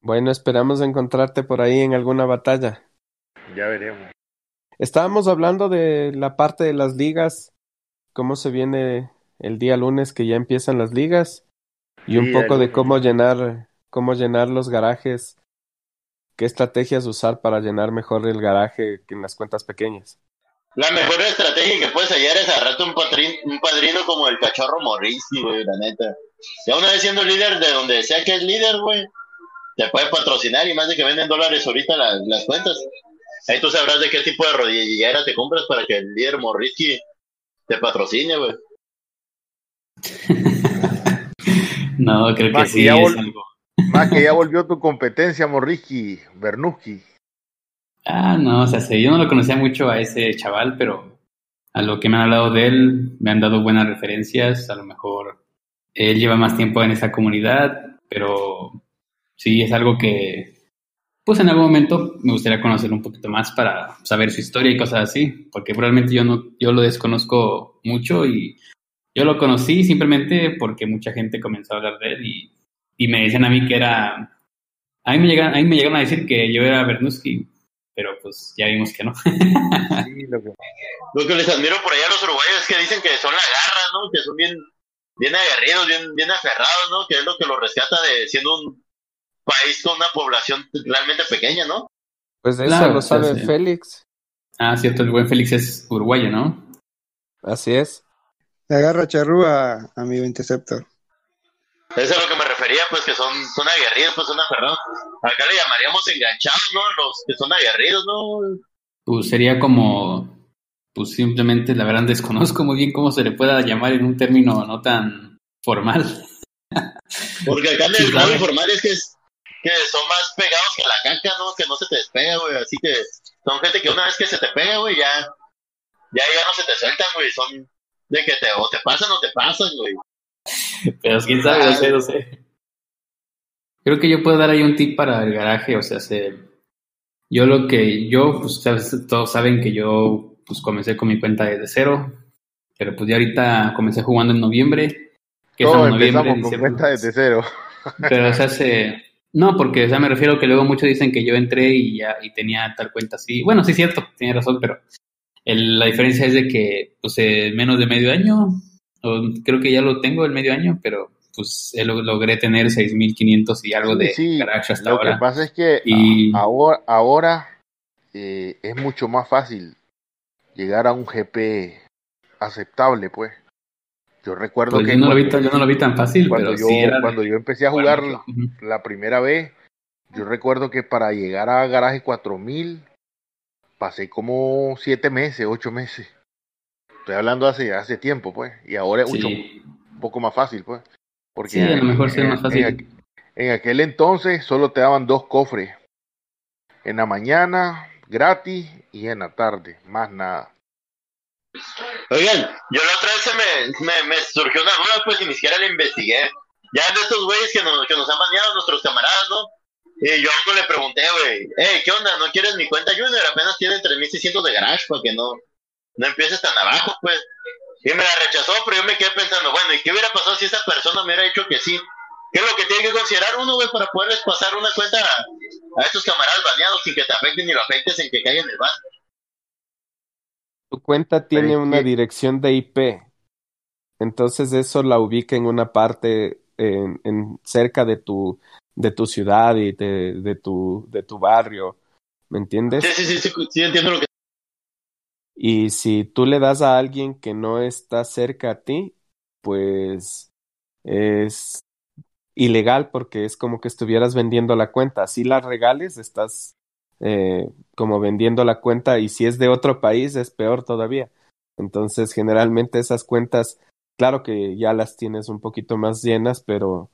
Bueno, esperamos encontrarte por ahí en alguna batalla. Ya veremos. Estábamos hablando de la parte de las ligas, cómo se viene el día lunes que ya empiezan las ligas y un poco el de cómo llenar, cómo llenar los garajes, qué estrategias usar para llenar mejor el garaje que en las cuentas pequeñas. La mejor estrategia que puedes hallar es agarrarte un, patrin, un padrino como el cachorro Morrissey, güey, la neta. Ya una vez siendo líder de donde sea que es líder, güey, te puede patrocinar y más de que venden dólares ahorita la- las cuentas. Ahí tú sabrás de qué tipo de rodillera te compras para que el líder Morrissey te patrocine, güey. No, creo que Más que sí es algo. Más que ya volvió tu competencia, Morrisky, Bernuski. Ah, no, o sea, sí, yo no lo conocía mucho a ese chaval, pero a lo que me han hablado de él, me han dado buenas referencias. A lo mejor él lleva más tiempo en esa comunidad, pero sí es algo que, pues en algún momento me gustaría conocer un poquito más para saber su historia y cosas así, porque probablemente yo no, yo lo desconozco mucho y yo lo conocí simplemente porque mucha gente comenzó a hablar de él y, y me decían a mí que era, a mí me llegaron, a mí me llegaron a decir que yo era Bernuski, pero pues ya vimos que no. Sí, lo que- Lo que les admiro por allá a los uruguayos es que dicen que son la garra, ¿no? Que son bien, bien aguerridos, bien, bien aferrados, ¿no? Que es lo que los rescata de siendo un país con una población realmente pequeña, ¿no? Pues eso Claro, lo sabe sí. Félix. Ah, cierto, el buen Félix es uruguayo, ¿no? Así es. Le agarra charrúa a mi interceptor. Eso es a lo que me refería, pues que son, son aguerridos, pues son aferrados. Acá le llamaríamos enganchados, ¿no? Los que son aguerridos, ¿no? Pues sería como, pues simplemente, la verdad, desconozco muy bien cómo se le pueda llamar en un término no tan formal. Porque acá en el claro. informal es que, es que son más pegados que la caca, ¿no? Que no se te despega, güey. Así que son gente que una vez que se te pega, güey, ya, ya, ya no se te sueltan, güey. Son de que te, o te pasan o te pasan, güey. Pero quién sabe, no sé, no sé. Creo que yo puedo dar ahí un tip para el garaje, o sea, se, yo lo que, yo, pues sabes, todos saben que yo, pues comencé con mi cuenta desde cero, pero pues ya ahorita comencé jugando en noviembre. Que en noviembre, empezamos con diciembre, cuenta desde cero. Pero, o sea, se... No, porque, o sea, me refiero que luego muchos dicen que yo entré y ya y tenía tal cuenta así. Bueno, sí es cierto, tiene razón, pero el- la diferencia es de que, pues, en menos de medio año, o creo que ya lo tengo el medio año, pero, pues, eh, lo- logré tener 6.500 y algo de Sí, garage hasta lo que ahora. pasa es que Y- a- ahora, ahora eh, es mucho más fácil llegar a un GP aceptable, pues. Yo recuerdo Pues que yo no, lo vi tan, yo no lo vi tan fácil, cuando pero yo, sí era... cuando yo empecé a jugar la primera vez, yo recuerdo que para llegar a Garaje 4000 pasé como siete meses, ocho meses. Estoy hablando hace, hace tiempo, pues. Y ahora es mucho, Sí, un poco más fácil, pues. Porque Sí, a lo mejor en- más fácil. En, aqu- en aquel entonces solo te daban dos cofres. En la mañana, gratis, y en la tarde, más nada. Oigan, yo la otra vez se me, me, me surgió una duda, pues, y ni siquiera la investigué. Ya de estos güeyes que nos, que nos han baneado nuestros camaradas, ¿no? Y yo le pregunté, güey, hey, ¿qué onda? ¿No quieres mi cuenta Junior? Apenas tiene 3600 de garage para que no, no empieces tan abajo, pues. Y me la rechazó, pero yo me quedé pensando, bueno, ¿y qué hubiera pasado si esa persona me hubiera dicho que sí? ¿Qué es lo que tiene que considerar uno, güey, para poderles pasar una cuenta a, a estos camaradas baneados sin que te afecten ni lo afectes en que caigan en el ban? Tu cuenta tiene una dirección de IP. Entonces eso la ubica en una parte en, en cerca de tu de tu ciudad y de, de tu de tu barrio. ¿Me entiendes? Sí, sí, sí, sí, sí, entiendo lo que... Y si tú le das a alguien que no está cerca a ti, pues es ilegal porque es como que estuvieras vendiendo la cuenta. Si la regales, estás eh, como vendiendo la cuenta y si es de otro país es peor todavía. Entonces, generalmente esas cuentas, claro que ya las tienes un poquito más llenas, pero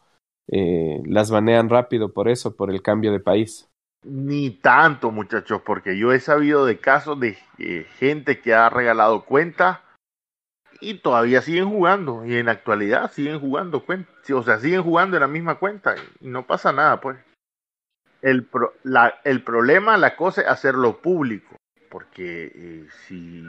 eh, las banean rápido por eso, por el cambio de país. Ni tanto, muchachos, porque yo he sabido de casos de eh, gente que ha regalado cuenta y todavía siguen jugando. Y en la actualidad siguen jugando cuenta. O sea, siguen jugando en la misma cuenta y no pasa nada, pues. El, el problema, la cosa es hacerlo público. Porque eh, si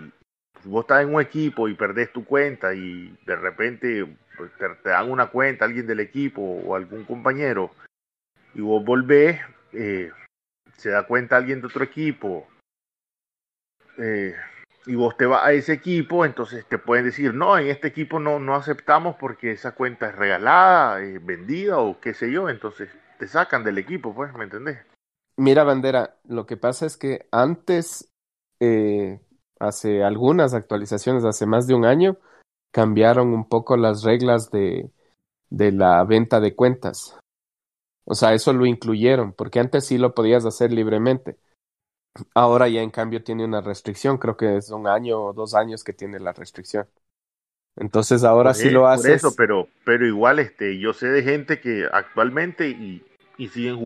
vos estás en un equipo y perdés tu cuenta y de repente pues, te, te dan una cuenta alguien del equipo o algún compañero y vos volvés, eh, se da cuenta alguien de otro equipo eh, y vos te vas a ese equipo, entonces te pueden decir, no, en este equipo no, no aceptamos porque esa cuenta es regalada, es vendida o qué sé yo, entonces te sacan del equipo, pues, ¿me entendés? Mira, Bandera, lo que pasa es que antes, eh, hace algunas actualizaciones, hace más de un año, cambiaron un poco las reglas de, de la venta de cuentas. O sea, eso lo incluyeron, porque antes sí lo podías hacer libremente. Ahora ya en cambio tiene una restricción, creo que es un año o dos años que tiene la restricción. Entonces ahora Por sí e- lo por haces. eso, pero, pero igual, este, yo sé de gente que actualmente y, y siguen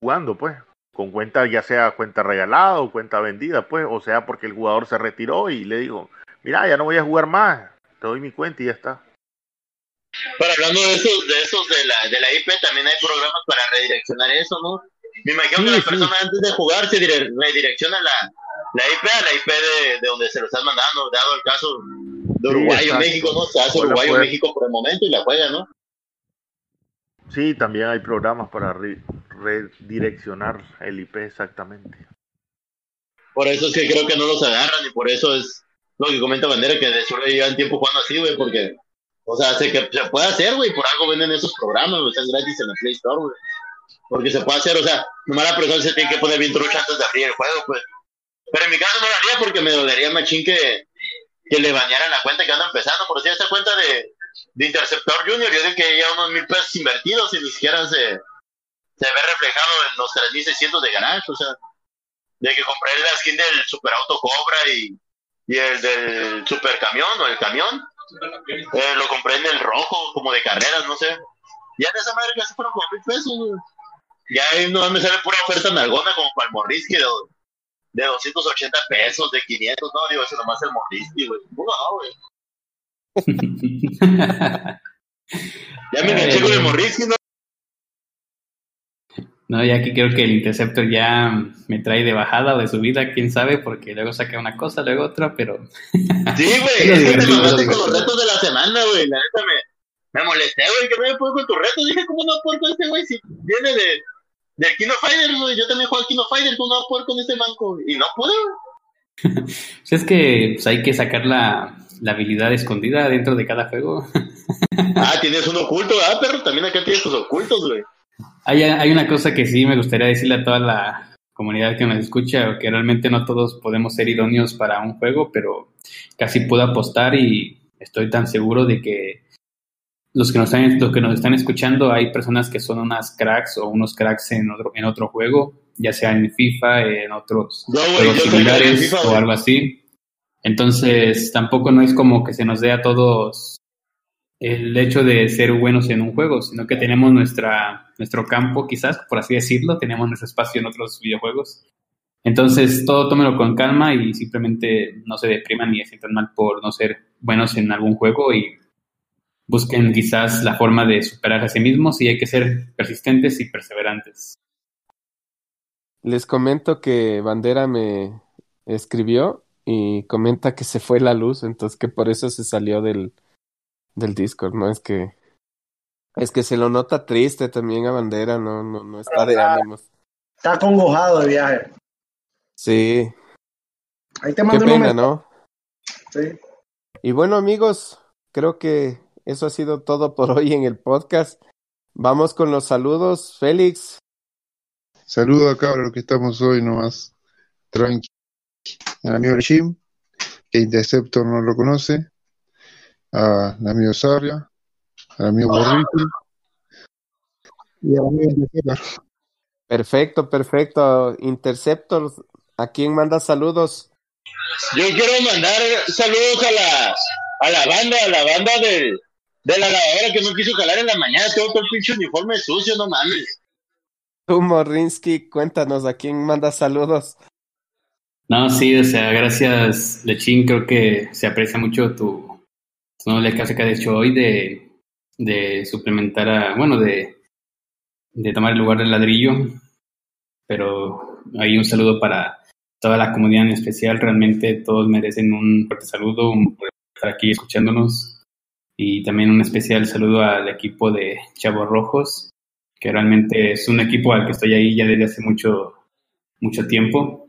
jugando, pues, con cuenta, ya sea cuenta regalada o cuenta vendida, pues, o sea, porque el jugador se retiró y le digo, mira, ya no voy a jugar más, te doy mi cuenta y ya está. Pero hablando de esos, de esos de la, de la IP, también hay programas para redireccionar eso, ¿no? Me imagino Sí, que la sí. persona antes de jugar se dire- redirecciona la, la IP a la IP de, de donde se lo están mandando, dado el caso de Sí, Uruguay o. México, ¿no? Se hace O la Uruguay o México por el momento y la juega, ¿no? Sí, también hay programas para re- redireccionar el IP exactamente. Por eso es que creo que no los agarran y por eso es lo que comenta Bandera, que de seguro llevan tiempo jugando así, güey, porque, o sea, se, que, se puede hacer, güey, por algo venden esos programas, güey, están gratis en la Play Store, güey. Porque se puede hacer, o sea, nomás la persona se tiene que poner bien trucha antes de abrir el juego, pues. Pero en mi caso no lo haría porque me dolería machín que, que le bañaran la cuenta que anda empezando. Por si esta cuenta de, de Interceptor Junior, yo digo que ya unos mil pesos invertidos y ni siquiera se, se ve reflejado en los 3600 de ganancia. O sea, de que compré la skin del Superauto Cobra y, y el del Super Camión o el camión. Eh, lo compré en el rojo, como de carreras, no sé. Ya en esa madre casi fueron como mil pesos. güey. Ya ahí no me sale pura oferta nalgona como para el Morrisky de, de 280 pesos, de 500. No, digo, eso nomás el Morrisky, güey. No, güey. Ya me enganché con el Morrisky, ¿no? No, ya que creo que el Interceptor ya me trae de bajada o de subida, quién sabe, porque luego saca una cosa, luego otra, pero Sí, güey, es que te mamaste con los retos de la semana, güey. La neta me, me molesté, güey, que no me puedo con tu reto. Dije, ¿cómo no puedo con este güey si viene de, del Kino Fighter, güey? Yo también juego al Kino Fighter, ¿cómo no puedo con este banco? Y no pude, güey. pues es que pues, hay que sacar la, la habilidad escondida dentro de cada juego. Ah, tienes un oculto, ah, perro, también acá tienes tus ocultos, güey. Hay, hay una cosa que sí me gustaría decirle a toda la comunidad que nos escucha, que realmente no todos podemos ser idóneos para un juego, pero casi puedo apostar y estoy tan seguro de que los que nos están, los que nos están escuchando hay personas que son unas cracks o unos cracks en otro, en otro juego, ya sea en FIFA, en otros No, juegos similares FIFA, o algo así. Entonces, tampoco no es como que se nos dé a todos el hecho de ser buenos en un juego, sino que tenemos nuestra, nuestro campo, quizás, por así decirlo, tenemos nuestro espacio en otros videojuegos. Entonces, todo tómelo con calma y simplemente no se depriman ni se sientan mal por no ser buenos en algún juego y busquen quizás la forma de superar a sí mismos y hay que ser persistentes y perseverantes. Les comento que Bandera me escribió y comenta que se fue la luz, entonces que por eso se salió del, del Discord, ¿no? Es que es que se lo nota triste también a Bandera, no, no, no está de ánimos. Está acongojado de viaje. Sí, Ahí te qué mando un pena. ¿no? Sí. Y bueno, amigos, creo que eso ha sido todo por hoy en el podcast. Vamos con los saludos. Félix, Saludo acá a los que estamos hoy nomás. Tranqui. Al amigo Jim, que Interceptor no lo conoce. Al amigo Sarria. Al amigo Borriti. Y al amigo Interceptor. perfecto, perfecto. Interceptor, ¿a quién manda saludos? Yo quiero mandar saludos a la, a la banda, a la banda del, de la lavadora que no quiso calar en la mañana. Tengo todo el pinche uniforme sucio, no mames. Tú, Morrinsky, cuéntanos a quién manda saludos. No, sí, o sea, gracias, Lechín, creo que se aprecia mucho tu, causa que has hecho hoy de, de suplementar a, bueno, de, de tomar el lugar del ladrillo, pero hay un saludo para toda la comunidad en especial, realmente todos merecen un fuerte saludo por estar aquí escuchándonos. Y también un especial saludo al equipo de Chavos Rojos, que realmente es un equipo al que estoy ahí ya desde hace mucho, mucho tiempo.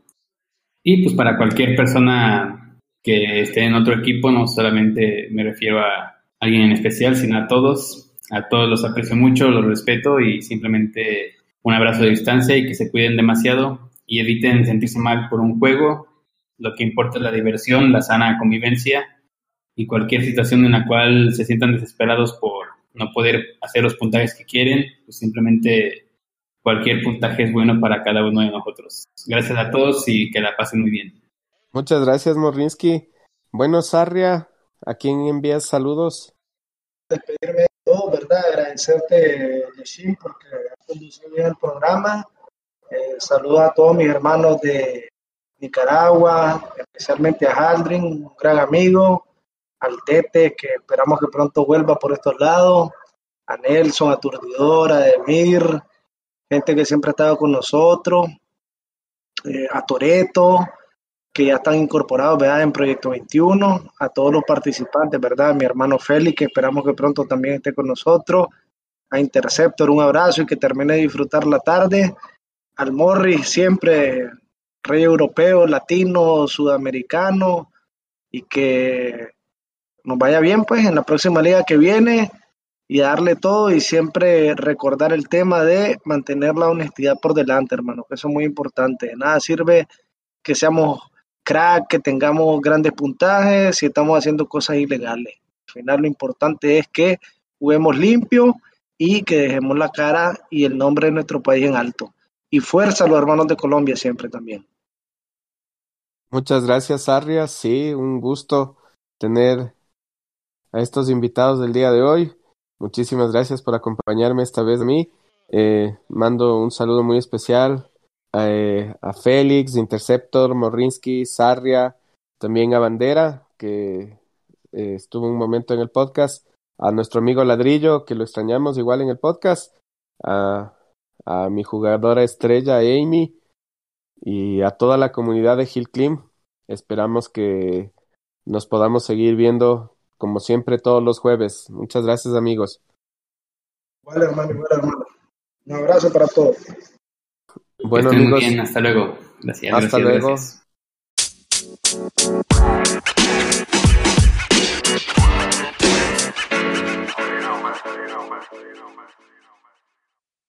Y pues para cualquier persona que esté en otro equipo, no solamente me refiero a alguien en especial, sino a todos. A todos los aprecio mucho, los respeto y simplemente un abrazo de distancia y que se cuiden demasiado y eviten sentirse mal por un juego. Lo que importa es la diversión, la sana convivencia y cualquier situación en la cual se sientan desesperados por no poder hacer los puntajes que quieren, pues simplemente cualquier puntaje es bueno para cada uno de nosotros. Gracias a todos y que la pasen muy bien. Muchas gracias, Morrinsky. Bueno, Sarria, ¿a quién envías saludos? despedirme de todo, ¿verdad? Agradecerte, Yeshin, porque has conducido bien el programa. Eh, saludos a todos mis hermanos de Nicaragua, especialmente a Haldrin, un gran amigo, al Tete, que esperamos que pronto vuelva por estos lados, a Nelson, a Turdidora, a Demir, gente que siempre ha estado con nosotros, eh, a Toreto, que ya están incorporados ¿verdad? en Proyecto 21, a todos los participantes, ¿verdad? Mi hermano Félix, que esperamos que pronto también esté con nosotros, a Interceptor, un abrazo y que termine de disfrutar la tarde, al Morris, siempre rey europeo, latino, sudamericano, y que nos vaya bien pues en la próxima liga que viene y darle todo y siempre recordar el tema de mantener la honestidad por delante, hermano, que eso es muy importante. Nada sirve que seamos crack, que tengamos grandes puntajes, si estamos haciendo cosas ilegales. Al final lo importante es que juguemos limpio y que dejemos la cara y el nombre de nuestro país en alto. Y fuerza a los hermanos de Colombia siempre también. Muchas gracias, Arria. Sí, un gusto tener a estos invitados del día de hoy. Muchísimas gracias por acompañarme esta vez a mí. Eh, mando un saludo muy especial eh, a Félix, Interceptor, Morinsky, Sarria, también a Bandera, que eh, estuvo un momento en el podcast, a nuestro amigo Ladrillo, que lo extrañamos igual en el podcast, a, mi jugadora estrella Amy y a toda la comunidad de Hill Clim. Esperamos que nos podamos seguir viendo como siempre todos los jueves. Muchas gracias amigos. Igual hermano, igual hermano. Un abrazo para todos. Bueno, amigos. Muy bien. Hasta luego. Gracias. Hasta luego.